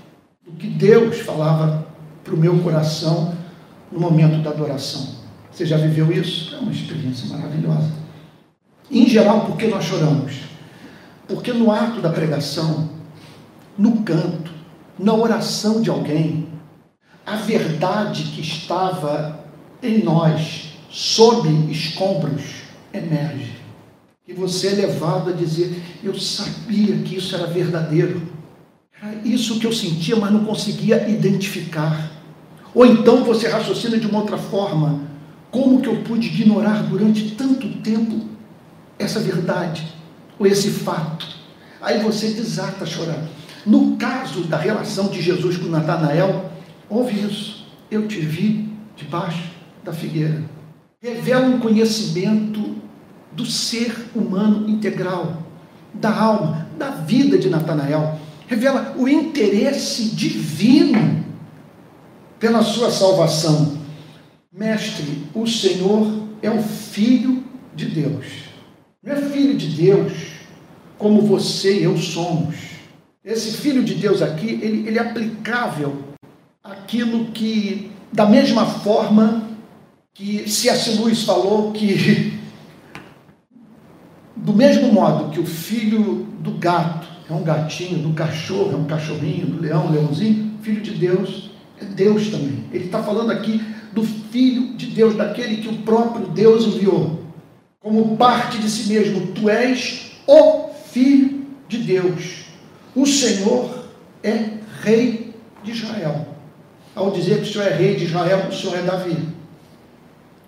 do que Deus falava para o meu coração no momento da adoração. Você já viveu isso? É uma experiência maravilhosa. Em geral, por que nós choramos? Porque no ato da pregação, no canto, na oração de alguém, a verdade que estava em nós, sob escombros, emerge. E você é levado a dizer: Eu sabia que isso era verdadeiro. Era isso que eu sentia, mas não conseguia identificar. Ou então você raciocina de uma outra forma: Como que eu pude ignorar durante tanto tempo essa verdade, ou esse fato? Aí você desata a chorar. No caso da relação de Jesus com Natanael, houve isso. eu te vi debaixo da figueira. Revela um conhecimento do ser humano integral, da alma, da vida de Natanael. Revela o interesse divino pela sua salvação. Mestre, o Senhor é o Filho de Deus. Não é filho de Deus como você e eu somos. Esse Filho de Deus aqui, ele, ele é aplicável àquilo que, da mesma forma que C.S. Lewis falou que, do mesmo modo que o filho do gato é um gatinho, do cachorro é um cachorrinho, do leão um leãozinho, filho de Deus é Deus também. Ele está falando aqui do Filho de Deus, daquele que o próprio Deus enviou, como parte de si mesmo. Tu és o Filho de Deus. O Senhor é Rei de Israel. Ao dizer que o Senhor é Rei de Israel, o Senhor é Davi.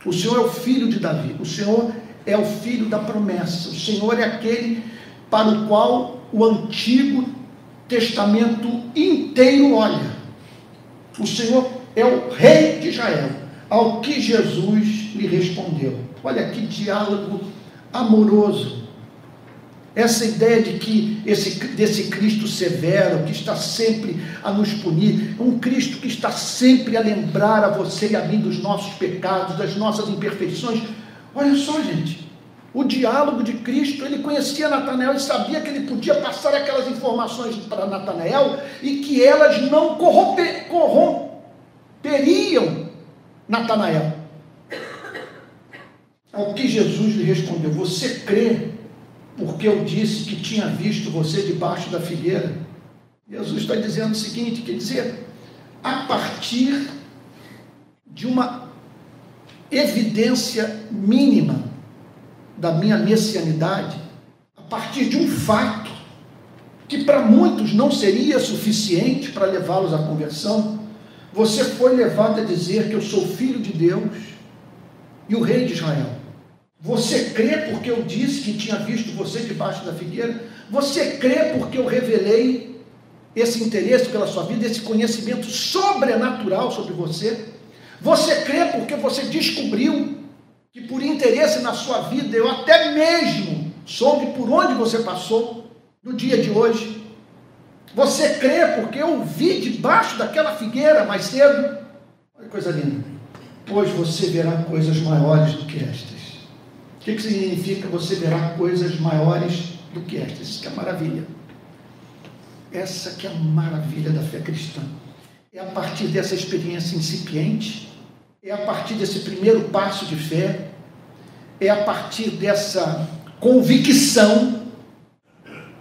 O Senhor é o filho de Davi, o Senhor é o filho da promessa, o Senhor é aquele para o qual o Antigo Testamento inteiro olha. O Senhor é o Rei de Israel, ao que Jesus lhe respondeu. Olha que diálogo amoroso essa ideia de que esse, desse Cristo severo, que está sempre a nos punir, um Cristo que está sempre a lembrar a você e a mim dos nossos pecados, das nossas imperfeições. Olha só, gente, o diálogo de Cristo, ele conhecia Natanael e sabia que ele podia passar aquelas informações para Natanael e que elas não corromperiam Natanael. Ao que Jesus lhe respondeu: Você crê porque eu disse que tinha visto você debaixo da figueira. Jesus está dizendo o seguinte: quer dizer, a partir de uma evidência mínima da minha messianidade, a partir de um fato que para muitos não seria suficiente para levá-los à conversão, você foi levado a dizer que eu sou filho de Deus e o rei de Israel. Você crê porque eu disse que tinha visto você debaixo da figueira? Você crê porque eu revelei esse interesse pela sua vida, esse conhecimento sobrenatural sobre você? Você crê porque você descobriu que por interesse na sua vida eu até mesmo soube por onde você passou no dia de hoje? Você crê porque eu vi debaixo daquela figueira mais cedo? Olha que coisa linda. Pois você verá coisas maiores do que estas. O que, que significa você verá coisas maiores do que estas? Isso que é maravilha. Essa que é a maravilha da fé cristã. É a partir dessa experiência incipiente, é a partir desse primeiro passo de fé, é a partir dessa convicção,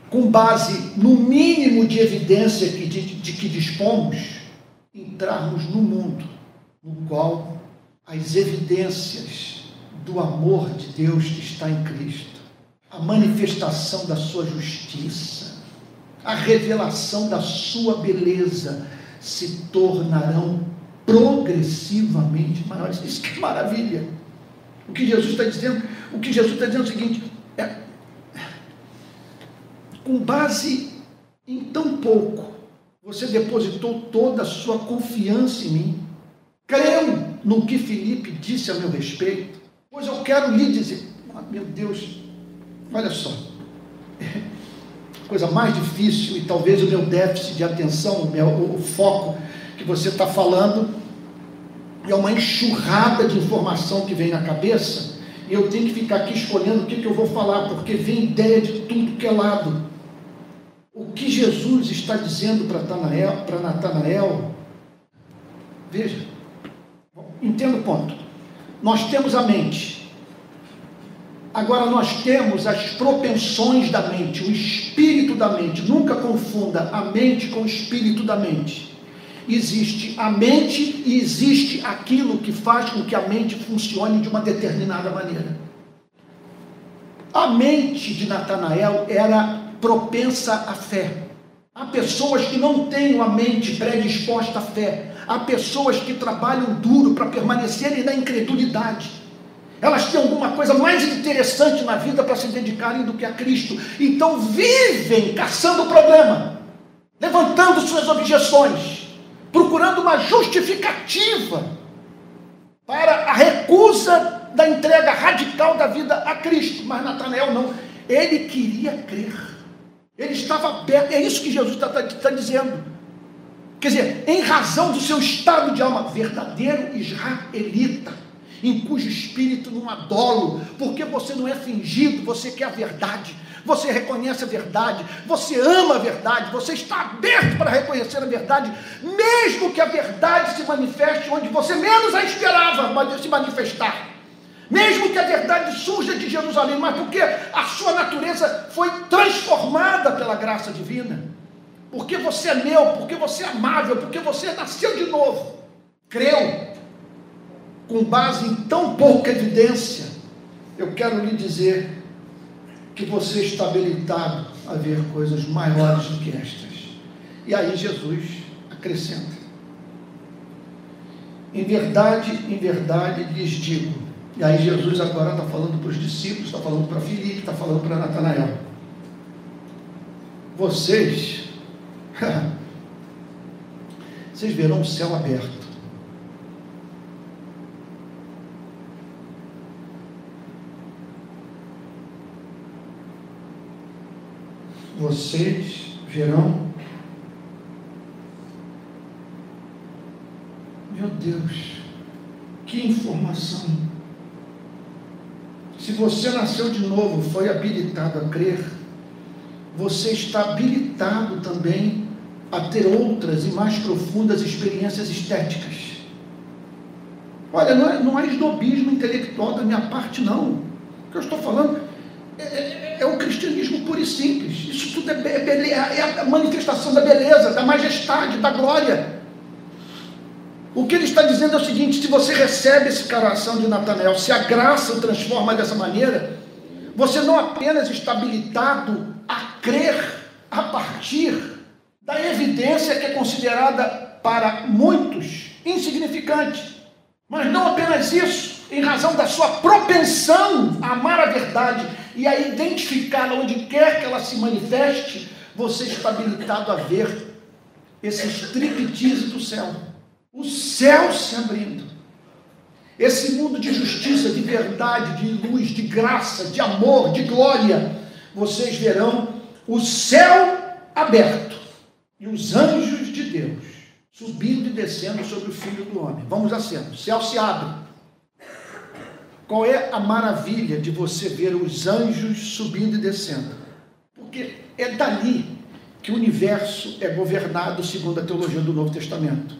com base no mínimo de evidência de, de que dispomos, entrarmos no mundo no qual as evidências do amor de Deus que está em Cristo, a manifestação da sua justiça, a revelação da sua beleza se tornarão progressivamente maiores. Isso que maravilha! O que Jesus está dizendo, o que Jesus está dizendo é o seguinte: é, com base em tão pouco, você depositou toda a sua confiança em mim, creu no que Felipe disse a meu respeito, Pois eu quero lhe dizer, ah, meu Deus, olha só, coisa mais difícil e talvez o meu déficit de atenção, o, meu, o foco que você está falando, é uma enxurrada de informação que vem na cabeça, e eu tenho que ficar aqui escolhendo o que, que eu vou falar, porque vem ideia de tudo que é lado. O que Jesus está dizendo para Natanael, veja, entenda o ponto. Nós temos a mente. Agora nós temos as propensões da mente, o espírito da mente. Nunca confunda a mente com o espírito da mente. Existe a mente e existe aquilo que faz com que a mente funcione de uma determinada maneira. A mente de Natanael era propensa à fé. Há pessoas que não têm a mente predisposta à fé, Há pessoas que trabalham duro para permanecerem na incredulidade. Elas têm alguma coisa mais interessante na vida para se dedicarem do que a Cristo. Então vivem caçando o problema, levantando suas objeções, procurando uma justificativa para a recusa da entrega radical da vida a Cristo. Mas Natanael não, ele queria crer. Ele estava aberto, é isso que Jesus está, está, está dizendo. Quer dizer, em razão do seu estado de alma, verdadeiro israelita, em cujo espírito não há dolo, porque você não é fingido, você quer a verdade, você reconhece a verdade, você ama a verdade, você está aberto para reconhecer a verdade, mesmo que a verdade se manifeste onde você menos a esperava se manifestar. Mesmo que a verdade surja de Jerusalém, mas porque a sua natureza foi transformada pela graça divina. Porque você é meu, porque você é amável, porque você nasceu de novo. Creu. Com base em tão pouca evidência, eu quero lhe dizer que você está habilitado a ver coisas maiores do que estas. E aí Jesus acrescenta: Em verdade, em verdade lhes digo. E aí Jesus agora está falando para os discípulos, está falando para Filipe, está falando para Natanael. Vocês, [LAUGHS] vocês verão o céu aberto vocês verão. Meu Deus, que informação! Se você nasceu de novo, foi habilitado a crer, você está habilitado também a ter outras e mais profundas experiências estéticas. Olha, não é, não é esnobismo intelectual da minha parte, não. O que eu estou falando é, é, o cristianismo puro e simples. Isso tudo é, é, é a manifestação da beleza, da majestade, da glória. O que ele está dizendo é o seguinte: se você recebe esse coração de Natanael, se a graça o transforma dessa maneira, você não apenas está habilitado a crer a partir da evidência que é considerada para muitos insignificante, mas não apenas isso, em razão da sua propensão a amar a verdade e a identificá-la onde quer que ela se manifeste, você está habilitado a ver esse striptease do céu. O céu se abrindo. Esse mundo de justiça, de verdade, de luz, de graça, de amor, de glória. Vocês verão o céu aberto e os anjos de Deus subindo e descendo sobre o Filho do Homem. Vamos a cena. O céu se abre. Qual é a maravilha de você ver os anjos subindo e descendo? Porque é dali que o universo é governado segundo a teologia do Novo Testamento.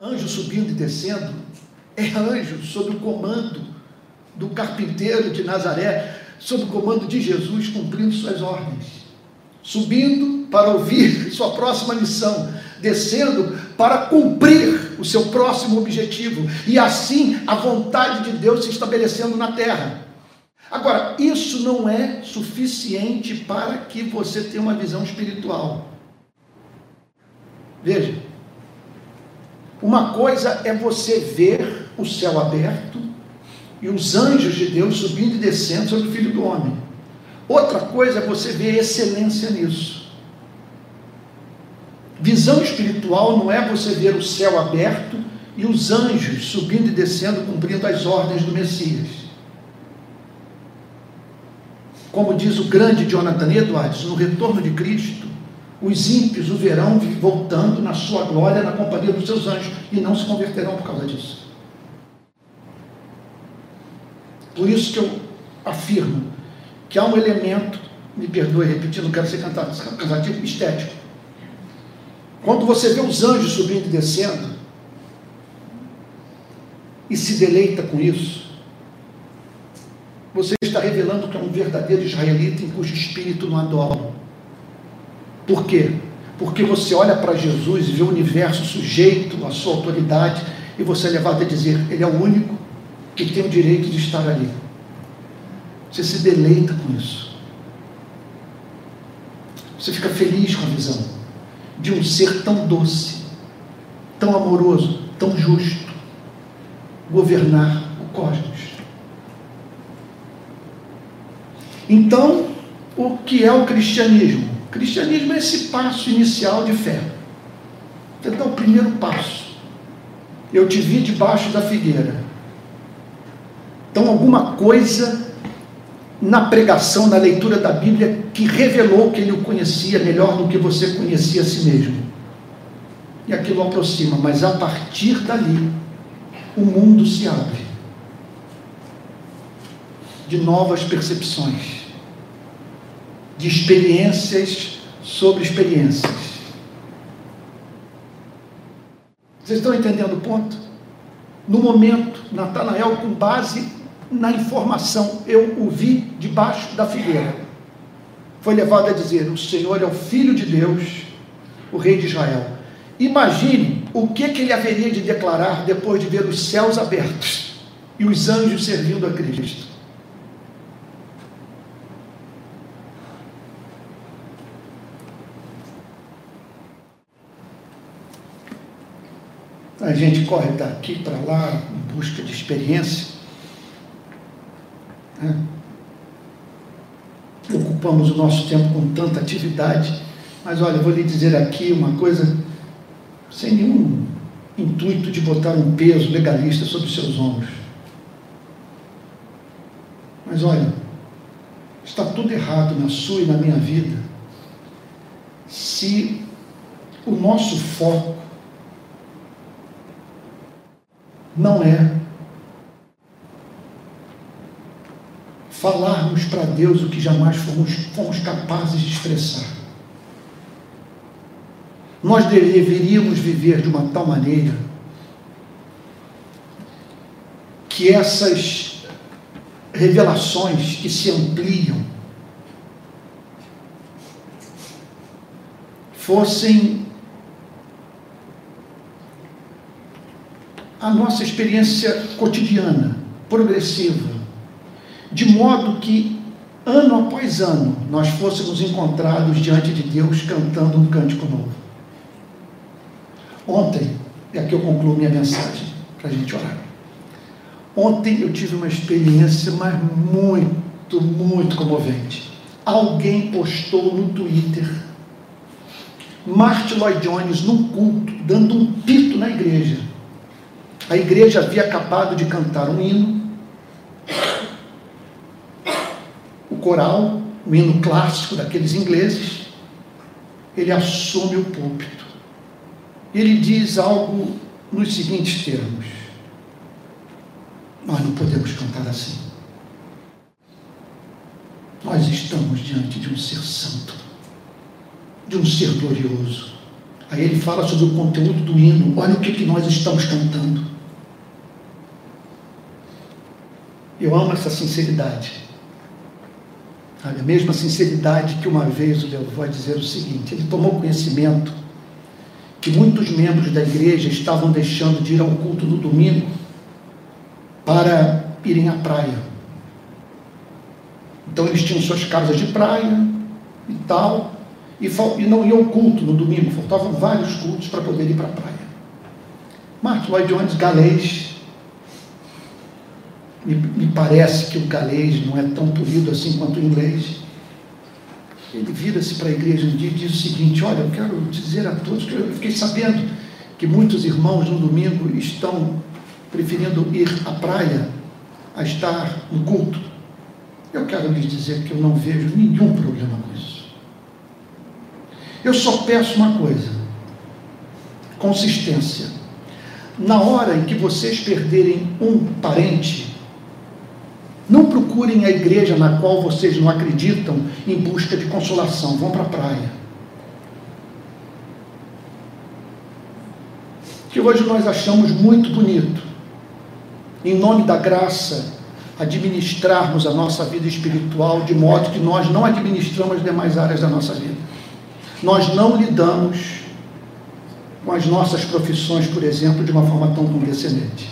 Anjo subindo e descendo é anjo sob o comando do carpinteiro de Nazaré, sob o comando de Jesus cumprindo suas ordens. Subindo para ouvir sua próxima missão, descendo para cumprir o seu próximo objetivo e assim a vontade de Deus se estabelecendo na terra. Agora, isso não é suficiente para que você tenha uma visão espiritual. Veja, uma coisa é você ver o céu aberto e os anjos de Deus subindo e descendo sobre o Filho do Homem. Outra coisa é você ver excelência nisso. Visão espiritual não é você ver o céu aberto e os anjos subindo e descendo, cumprindo as ordens do Messias. Como diz o grande Jonathan Edwards, no retorno de Cristo, os ímpios o verão voltando na sua glória, na companhia dos seus anjos, e não se converterão por causa disso. Por isso que eu afirmo que há um elemento, me perdoe repetindo, não quero ser cansativo, estético quando você vê os anjos subindo e descendo, e se deleita com isso, você está revelando que é um verdadeiro israelita em cujo espírito não adora. Por quê? Porque você olha para Jesus e vê o universo sujeito à sua autoridade, e você é levado a dizer: Ele é o único que tem o direito de estar ali. Você se deleita com isso. Você fica feliz com a visão de um ser tão doce, tão amoroso, tão justo, governar o cosmos. Então, o que é o cristianismo? O cristianismo é esse passo inicial de fé. Você dá o primeiro passo. Eu te vi debaixo da figueira. Então, alguma coisa na pregação, na leitura da Bíblia, que revelou que ele o conhecia melhor do que você conhecia a si mesmo. E aquilo aproxima, mas a partir dali, o mundo se abre de novas percepções, de experiências sobre experiências. Vocês estão entendendo o ponto? No momento, Natanael, com base na informação, eu o vi debaixo da figueira. Foi levado a dizer: O Senhor é o Filho de Deus, o Rei de Israel. Imagine o que, que ele haveria de declarar depois de ver os céus abertos e os anjos servindo a Cristo. A gente corre daqui para lá em busca de experiência. Né? Ocupamos o nosso tempo com tanta atividade, mas olha, vou lhe dizer aqui uma coisa, sem nenhum intuito de botar um peso legalista sobre os seus ombros. Mas olha, está tudo errado na sua e na minha vida se o nosso foco não é falarmos para Deus o que jamais fomos, fomos capazes de expressar. Nós deveríamos viver de uma tal maneira que essas revelações que se ampliam fossem a nossa experiência cotidiana, progressiva, de modo que, ano após ano, nós fôssemos encontrados diante de Deus cantando um cântico novo. Ontem, e aqui eu concluo minha mensagem para a gente orar. Ontem eu tive uma experiência, mas muito, muito comovente. Alguém postou no Twitter Martin Lloyd Jones num culto, dando um pito na igreja a igreja havia acabado de cantar um hino, coral, um hino clássico daqueles ingleses. Ele assume o púlpito. Ele diz algo nos seguintes termos: Nós não podemos cantar assim. Nós estamos diante de um ser santo, de um ser glorioso. Aí ele fala sobre o conteúdo do hino. Olha o que, que nós estamos cantando. Eu amo essa sinceridade. A mesma sinceridade que uma vez o levou a dizer o seguinte: ele tomou conhecimento que muitos membros da igreja estavam deixando de ir ao culto no domingo para irem à praia. Então eles tinham suas casas de praia e tal, e, não iam ao culto no domingo, faltavam vários cultos para poder ir para a praia. Mark Lloyd Jones, galês, me, me parece que o galês não é tão polido assim quanto o inglês. Ele vira-se para a igreja um dia e diz o seguinte: Olha, eu quero dizer a todos que eu fiquei sabendo que muitos irmãos no domingo estão preferindo ir à praia a estar no culto. Eu quero lhes dizer que eu não vejo nenhum problema com isso. Eu só peço uma coisa: consistência. Na hora em que vocês perderem um parente, não procurem a igreja na qual vocês não acreditam em busca de consolação. Vão para a praia. Que hoje nós achamos muito bonito, em nome da graça, administrarmos a nossa vida espiritual de modo que nós não administramos as demais áreas da nossa vida. Nós não lidamos com as nossas profissões, por exemplo, de uma forma tão condescendente.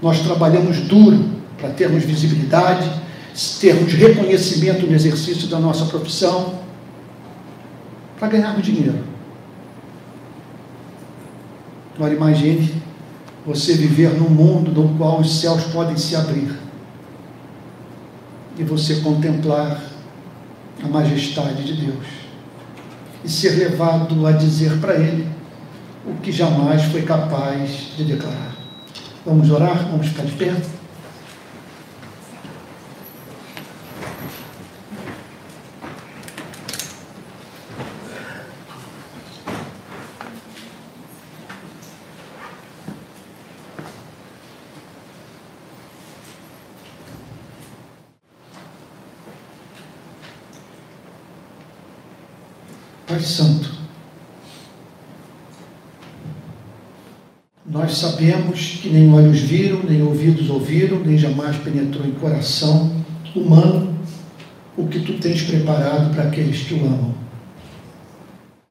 Nós trabalhamos duro para termos visibilidade, termos reconhecimento no exercício da nossa profissão, para ganharmos dinheiro. Agora imagine você viver num mundo no qual os céus podem se abrir e você contemplar a majestade de Deus e ser levado a dizer para ele o que jamais foi capaz de declarar. Vamos orar? Vamos ficar de pé? Pai Santo, nós sabemos que nem olhos viram, nem ouvidos ouviram, nem jamais penetrou em coração humano o que tu tens preparado para aqueles que o amam.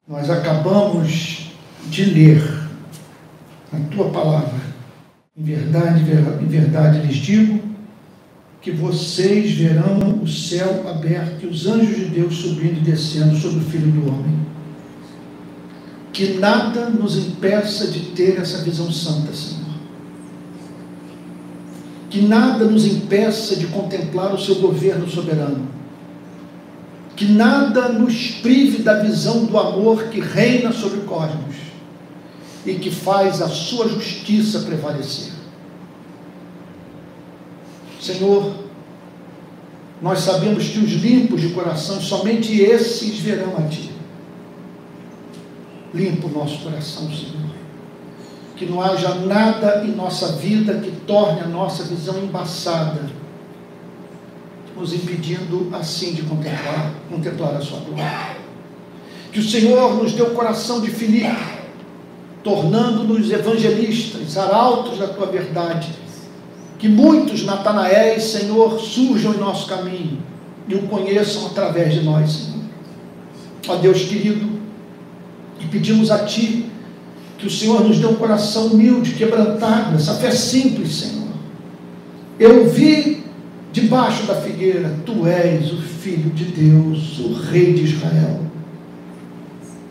Nós acabamos de ler a tua palavra. Em verdade, em verdade lhes digo que vocês verão o céu aberto e os anjos de Deus subindo e descendo sobre o Filho do Homem. Que nada nos impeça de ter essa visão santa, Senhor. Que nada nos impeça de contemplar o seu governo soberano. Que nada nos prive da visão do amor que reina sobre o cosmos e que faz a sua justiça prevalecer. Senhor, nós sabemos que os limpos de coração, somente esses verão a Ti. Limpa o nosso coração, Senhor. Que não haja nada em nossa vida que torne a nossa visão embaçada, nos impedindo assim de contemplar, contemplar a Sua glória. Que o Senhor nos dê o coração de Filipe, tornando-nos evangelistas, arautos da Tua verdade que muitos Natanaéis, Senhor, surjam em nosso caminho e o conheçam através de nós, Senhor. Ó Deus querido, e pedimos a Ti que o Senhor nos dê um coração humilde, quebrantado, essa fé simples, Senhor. Eu vi debaixo da figueira, Tu és o Filho de Deus, o Rei de Israel.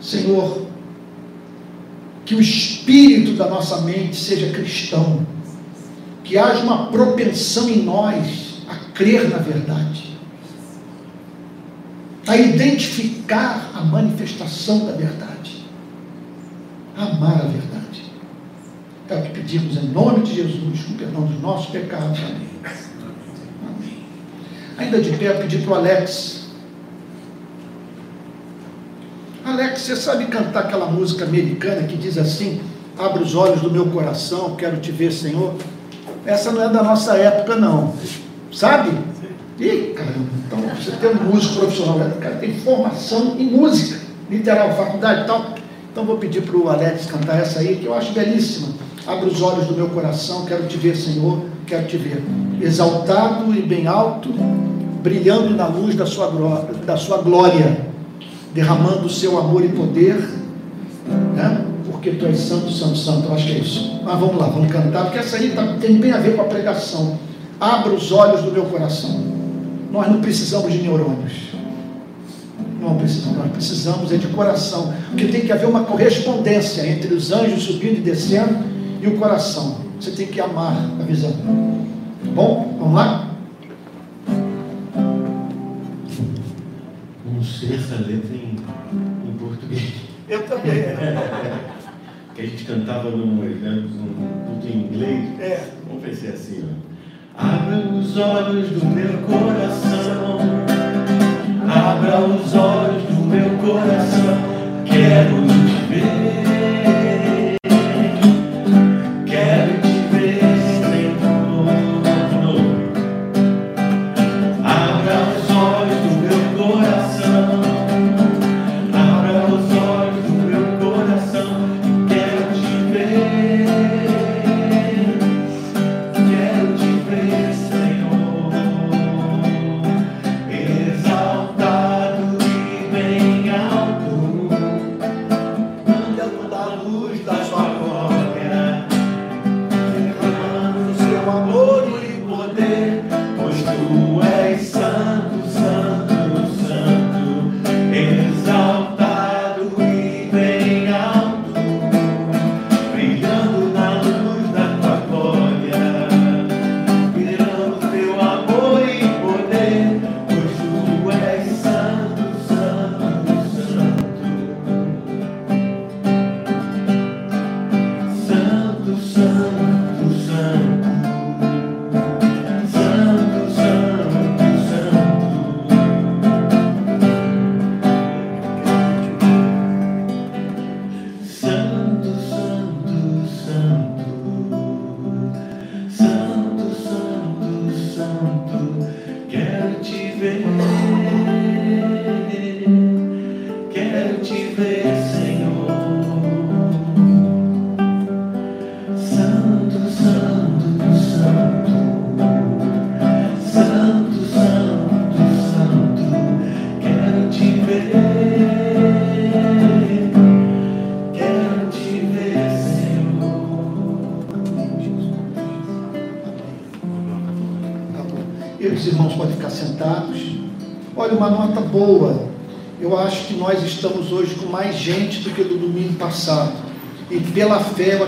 Senhor, que o espírito da nossa mente seja cristão que haja uma propensão em nós a crer na verdade, a identificar a manifestação da verdade, a amar a verdade. É o que pedimos em nome de Jesus, com perdão dos nossos pecados. Amém. Amém. Ainda de pé, pedir para o Alex. Alex, você sabe cantar aquela música americana que diz assim: Abra os olhos do meu coração, quero te ver, Senhor. Essa não é da nossa época, não. Sabe? Ih, caramba, então você tem um músico profissional, o cara tem formação em música, literal, faculdade e tal. Então vou pedir para o Alex cantar essa aí, que eu acho belíssima. Abre os olhos do meu coração, quero te ver, Senhor, quero te ver. Exaltado e bem alto, brilhando na luz da sua, da sua glória, derramando o seu amor e poder. Né? Porque tu és santo, santo, santo. Eu acho que é isso. Mas vamos lá, vamos cantar, porque essa aí tá, tem bem a ver com a pregação. Abra os olhos do meu coração. Nós não precisamos de neurônios. Não precisamos, nós precisamos é de coração. Porque tem que haver uma correspondência entre os anjos subindo e descendo e o coração. Você tem que amar a visão. Tá bom? Vamos lá? Não sei essa letra em, em português. Eu também. [LAUGHS] que a gente cantava num num culto em inglês. É. Vamos ver se é assim, ó. Abra os olhos do meu coração, abra os olhos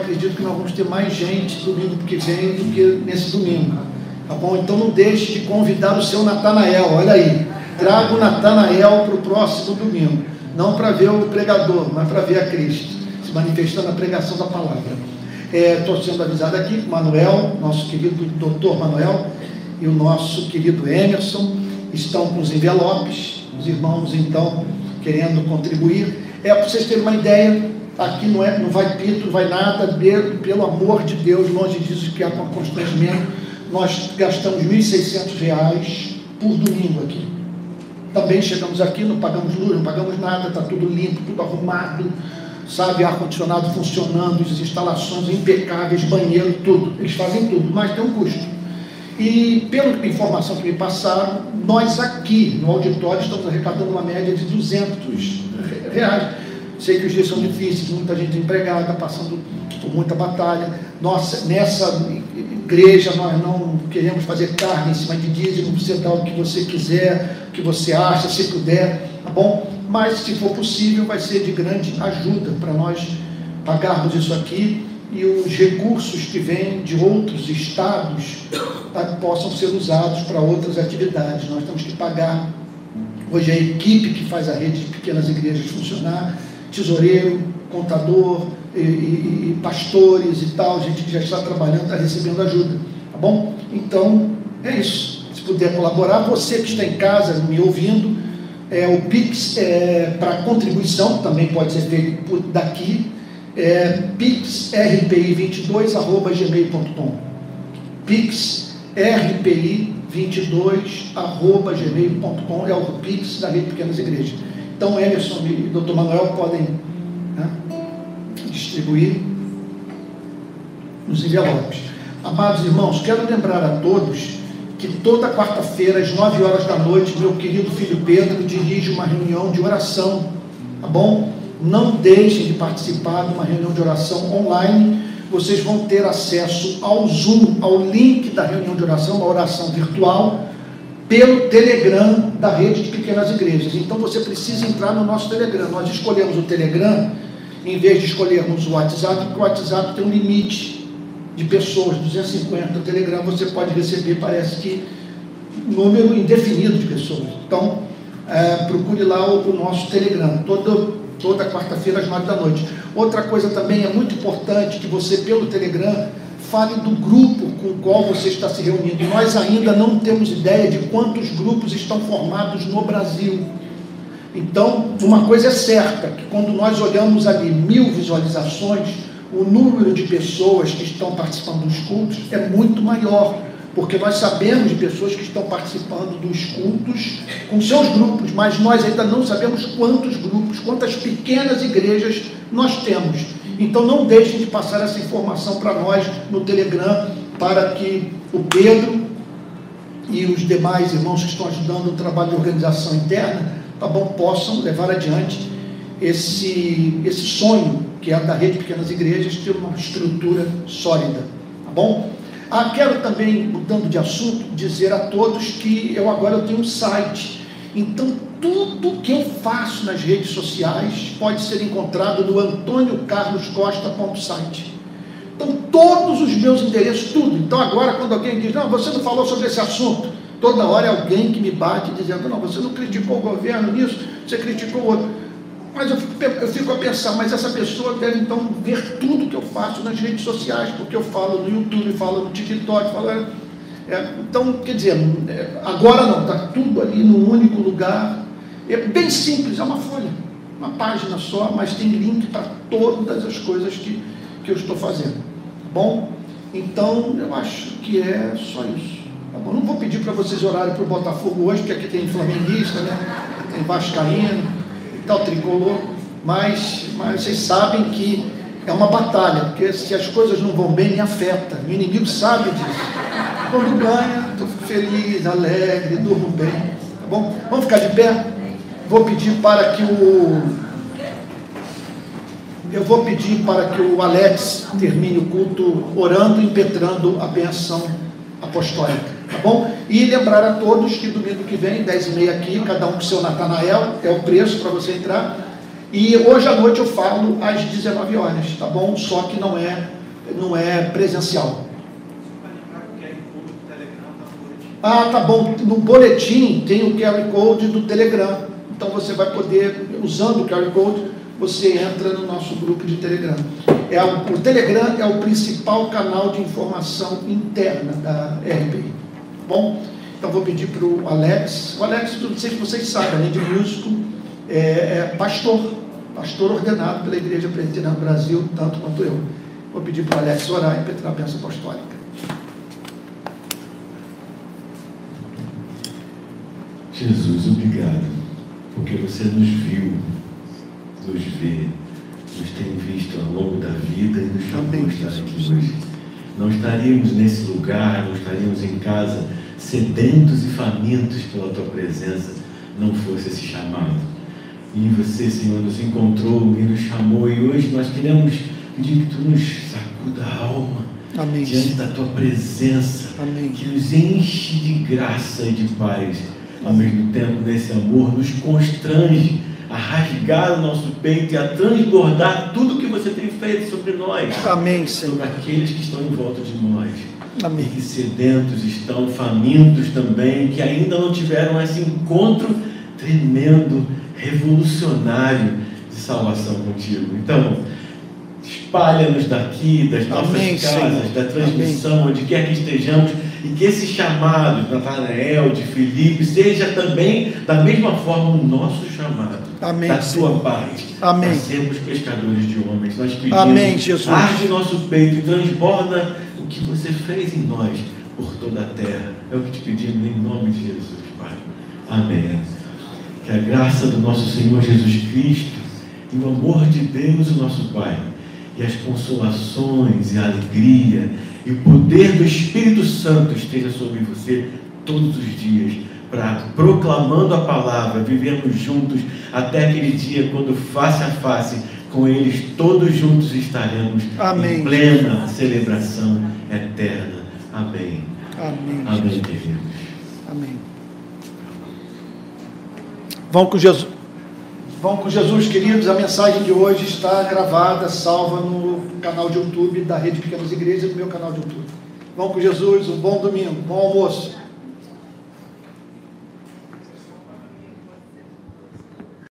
acredito que nós vamos ter mais gente domingo que vem do que nesse domingo. Tá bom? Então não deixe de convidar o seu Natanael. Olha aí. Traga o Natanael para o próximo domingo. Não para ver o pregador, mas para ver a Cristo se manifestando na pregação da palavra. Estou é, sendo avisado aqui Manuel, nosso querido doutor Manuel, e o nosso querido Emerson estão com os envelopes, os irmãos então querendo contribuir. É para vocês terem uma ideia, aqui não, é, não vai pito, não vai nada, pelo amor de Deus, longe disso que há com constrangimento, nós gastamos R$ 1.600 por domingo aqui. Também chegamos aqui, não pagamos luz, não pagamos nada, está tudo limpo, tudo arrumado, sabe, ar-condicionado funcionando, as instalações impecáveis, banheiro, tudo. Eles fazem tudo, mas tem um custo. E pela informação que me passaram, nós aqui no auditório estamos arrecadando uma média de 200 reais. Sei que os dias são difíceis, muita gente empregada, passando por muita batalha. Nossa, nessa igreja nós não queremos fazer carne em cima de dízimo, você dá o que você quiser, o que você acha, se puder, tá bom? Mas se for possível, vai ser de grande ajuda para nós pagarmos isso aqui e os recursos que vêm de outros estados tá, possam ser usados para outras atividades. Nós temos que pagar hoje a equipe que faz a rede de pequenas igrejas funcionar, tesoureiro, contador, e, e, e, pastores e tal, gente que já está trabalhando, está recebendo ajuda, tá bom? Então, é isso. Se puder colaborar, você que está em casa me ouvindo, é, o Pix é, para contribuição também pode ser feito por daqui, é pixrpi22.gmail.com pixrpi22.gmail.com é o Pix da Rede Pequenas Igrejas. Então, Emerson e Dr. Manuel podem né, distribuir nos envelopes. Amados irmãos, quero lembrar a todos que toda quarta-feira, às 9 horas da noite, meu querido filho Pedro dirige uma reunião de oração, tá bom? Não deixem de participar de uma reunião de oração online. Vocês vão ter acesso ao Zoom, ao link da reunião de oração, uma oração virtual, pelo Telegram da rede de pequenas igrejas. Então você precisa entrar no nosso Telegram. Nós escolhemos o Telegram em vez de escolhermos o WhatsApp, porque o WhatsApp tem um limite de pessoas, 250. O Telegram você pode receber, parece que, número indefinido de pessoas. Então, é, procure lá o, o, nosso Telegram, toda, toda quarta-feira às nove da noite. Outra coisa também é muito importante que você, pelo Telegram, fale do grupo com o qual você está se reunindo. Nós ainda não temos ideia de quantos grupos estão formados no Brasil. Então, uma coisa é certa, que quando nós olhamos ali mil visualizações, o número de pessoas que estão participando dos cultos é muito maior, porque nós sabemos de pessoas que estão participando dos cultos com seus grupos, mas nós ainda não sabemos quantos grupos, quantas pequenas igrejas nós temos. Então não deixem de passar essa informação para nós no Telegram, para que o Pedro e os demais irmãos que estão ajudando o trabalho de organização interna tá bom, possam levar adiante esse, esse sonho que é da rede de pequenas igrejas, ter uma estrutura sólida, tá bom? Ah, quero também, mudando de assunto, dizer a todos que eu agora tenho um site, então tudo que eu faço nas redes sociais pode ser encontrado no antôniocarloscosta.site. Então todos os meus endereços, tudo. Então agora quando alguém diz, não, você não falou sobre esse assunto, Toda hora é alguém que me bate dizendo, não, você não criticou o governo nisso, você criticou o outro. Mas eu fico, eu fico, a pensar, mas essa pessoa deve então ver tudo que eu faço nas redes sociais, porque eu falo no YouTube, falo no TikTok, falo. É, então, quer dizer, é, agora não, está tudo ali num único lugar. É bem simples, é uma folha, uma página só, mas tem link para todas as coisas que, que eu estou fazendo. Tá bom? Então, eu acho que é só isso. Tá bom? Não vou pedir para vocês orarem para o Botafogo hoje, porque aqui tem flamenguista, né? tem vascaíno tal, tricolor, mas, mas vocês sabem que é uma batalha, porque se as coisas não vão bem, me afeta. O inimigo sabe disso. Quando ganha, estou feliz, alegre, durmo bem. Tá bom? Vamos ficar de pé? Vou pedir para que o. Eu vou pedir para que o Alex termine o culto orando e impetrando a benção apostólica, tá bom? E lembrar a todos que domingo que vem, 10 e meia aqui, cada um com seu Natanael, é o preço para você entrar. E hoje à noite eu falo às 19 horas, tá bom? Só que não é, não é presencial. Ah, tá bom. No boletim tem o QR Code do Telegram. Então você vai poder, usando o QR Code, você entra no nosso grupo de Telegram. É, o Telegram é o principal canal de informação interna da RPI. Bom, então vou pedir para o Alex. O Alex, não sei se vocês sabem, além de músico, é, é pastor, pastor ordenado pela Igreja Presbiteriana do Brasil, tanto quanto eu. Vou pedir para o Alex orar e pedir a bênção apostólica. Jesus, obrigado, porque você nos viu, nos vê, nos tem visto ao longo da vida e nos chamou a estar aqui hoje. Não estaríamos nesse lugar, não estaríamos em casa sedentos e famintos pela tua presença, não fosse esse chamado. E você, Senhor, nos encontrou e nos chamou, e hoje nós queremos pedir que tu nos sacuda a alma Amém. diante da tua presença, Amém. que nos enche de graça e de paz ao mesmo tempo, nesse amor, nos constrange a rasgar o nosso peito e a transbordar tudo que você tem feito sobre nós, Amém, Senhor. sobre aqueles que estão em volta de nós. E Amém. que sedentos estão, famintos também, que ainda não tiveram esse encontro tremendo, revolucionário de salvação contigo. Então, espalha-nos daqui, das nossas Amém, casas, Senhor. da transmissão, onde quer que estejamos, e que esse chamado de Natanael, de Filipe, seja também, da mesma forma, o nosso chamado. Amém, Da Senhor. tua paz. Amém. Para sermos pescadores de homens. Nós pedimos, Amém, Jesus. arde nosso peito e transborda o que você fez em nós por toda a terra. É o que te pedimos em nome de Jesus, Pai. Amém. Que a graça do nosso Senhor Jesus Cristo e o amor de Deus, o nosso Pai, e as consolações e a alegria e o poder do Espírito Santo esteja sobre você todos os dias, para proclamando a palavra, vivermos juntos até aquele dia quando face a face com eles todos juntos estaremos Amém. em plena celebração eterna. Amém. Amém. Amém. Amém. Vão com Jesus. Vão com Jesus, queridos. A mensagem de hoje está gravada, salva no canal de YouTube da Rede Pequenas Igrejas e no meu canal de YouTube. Vão com Jesus, um bom domingo, bom almoço.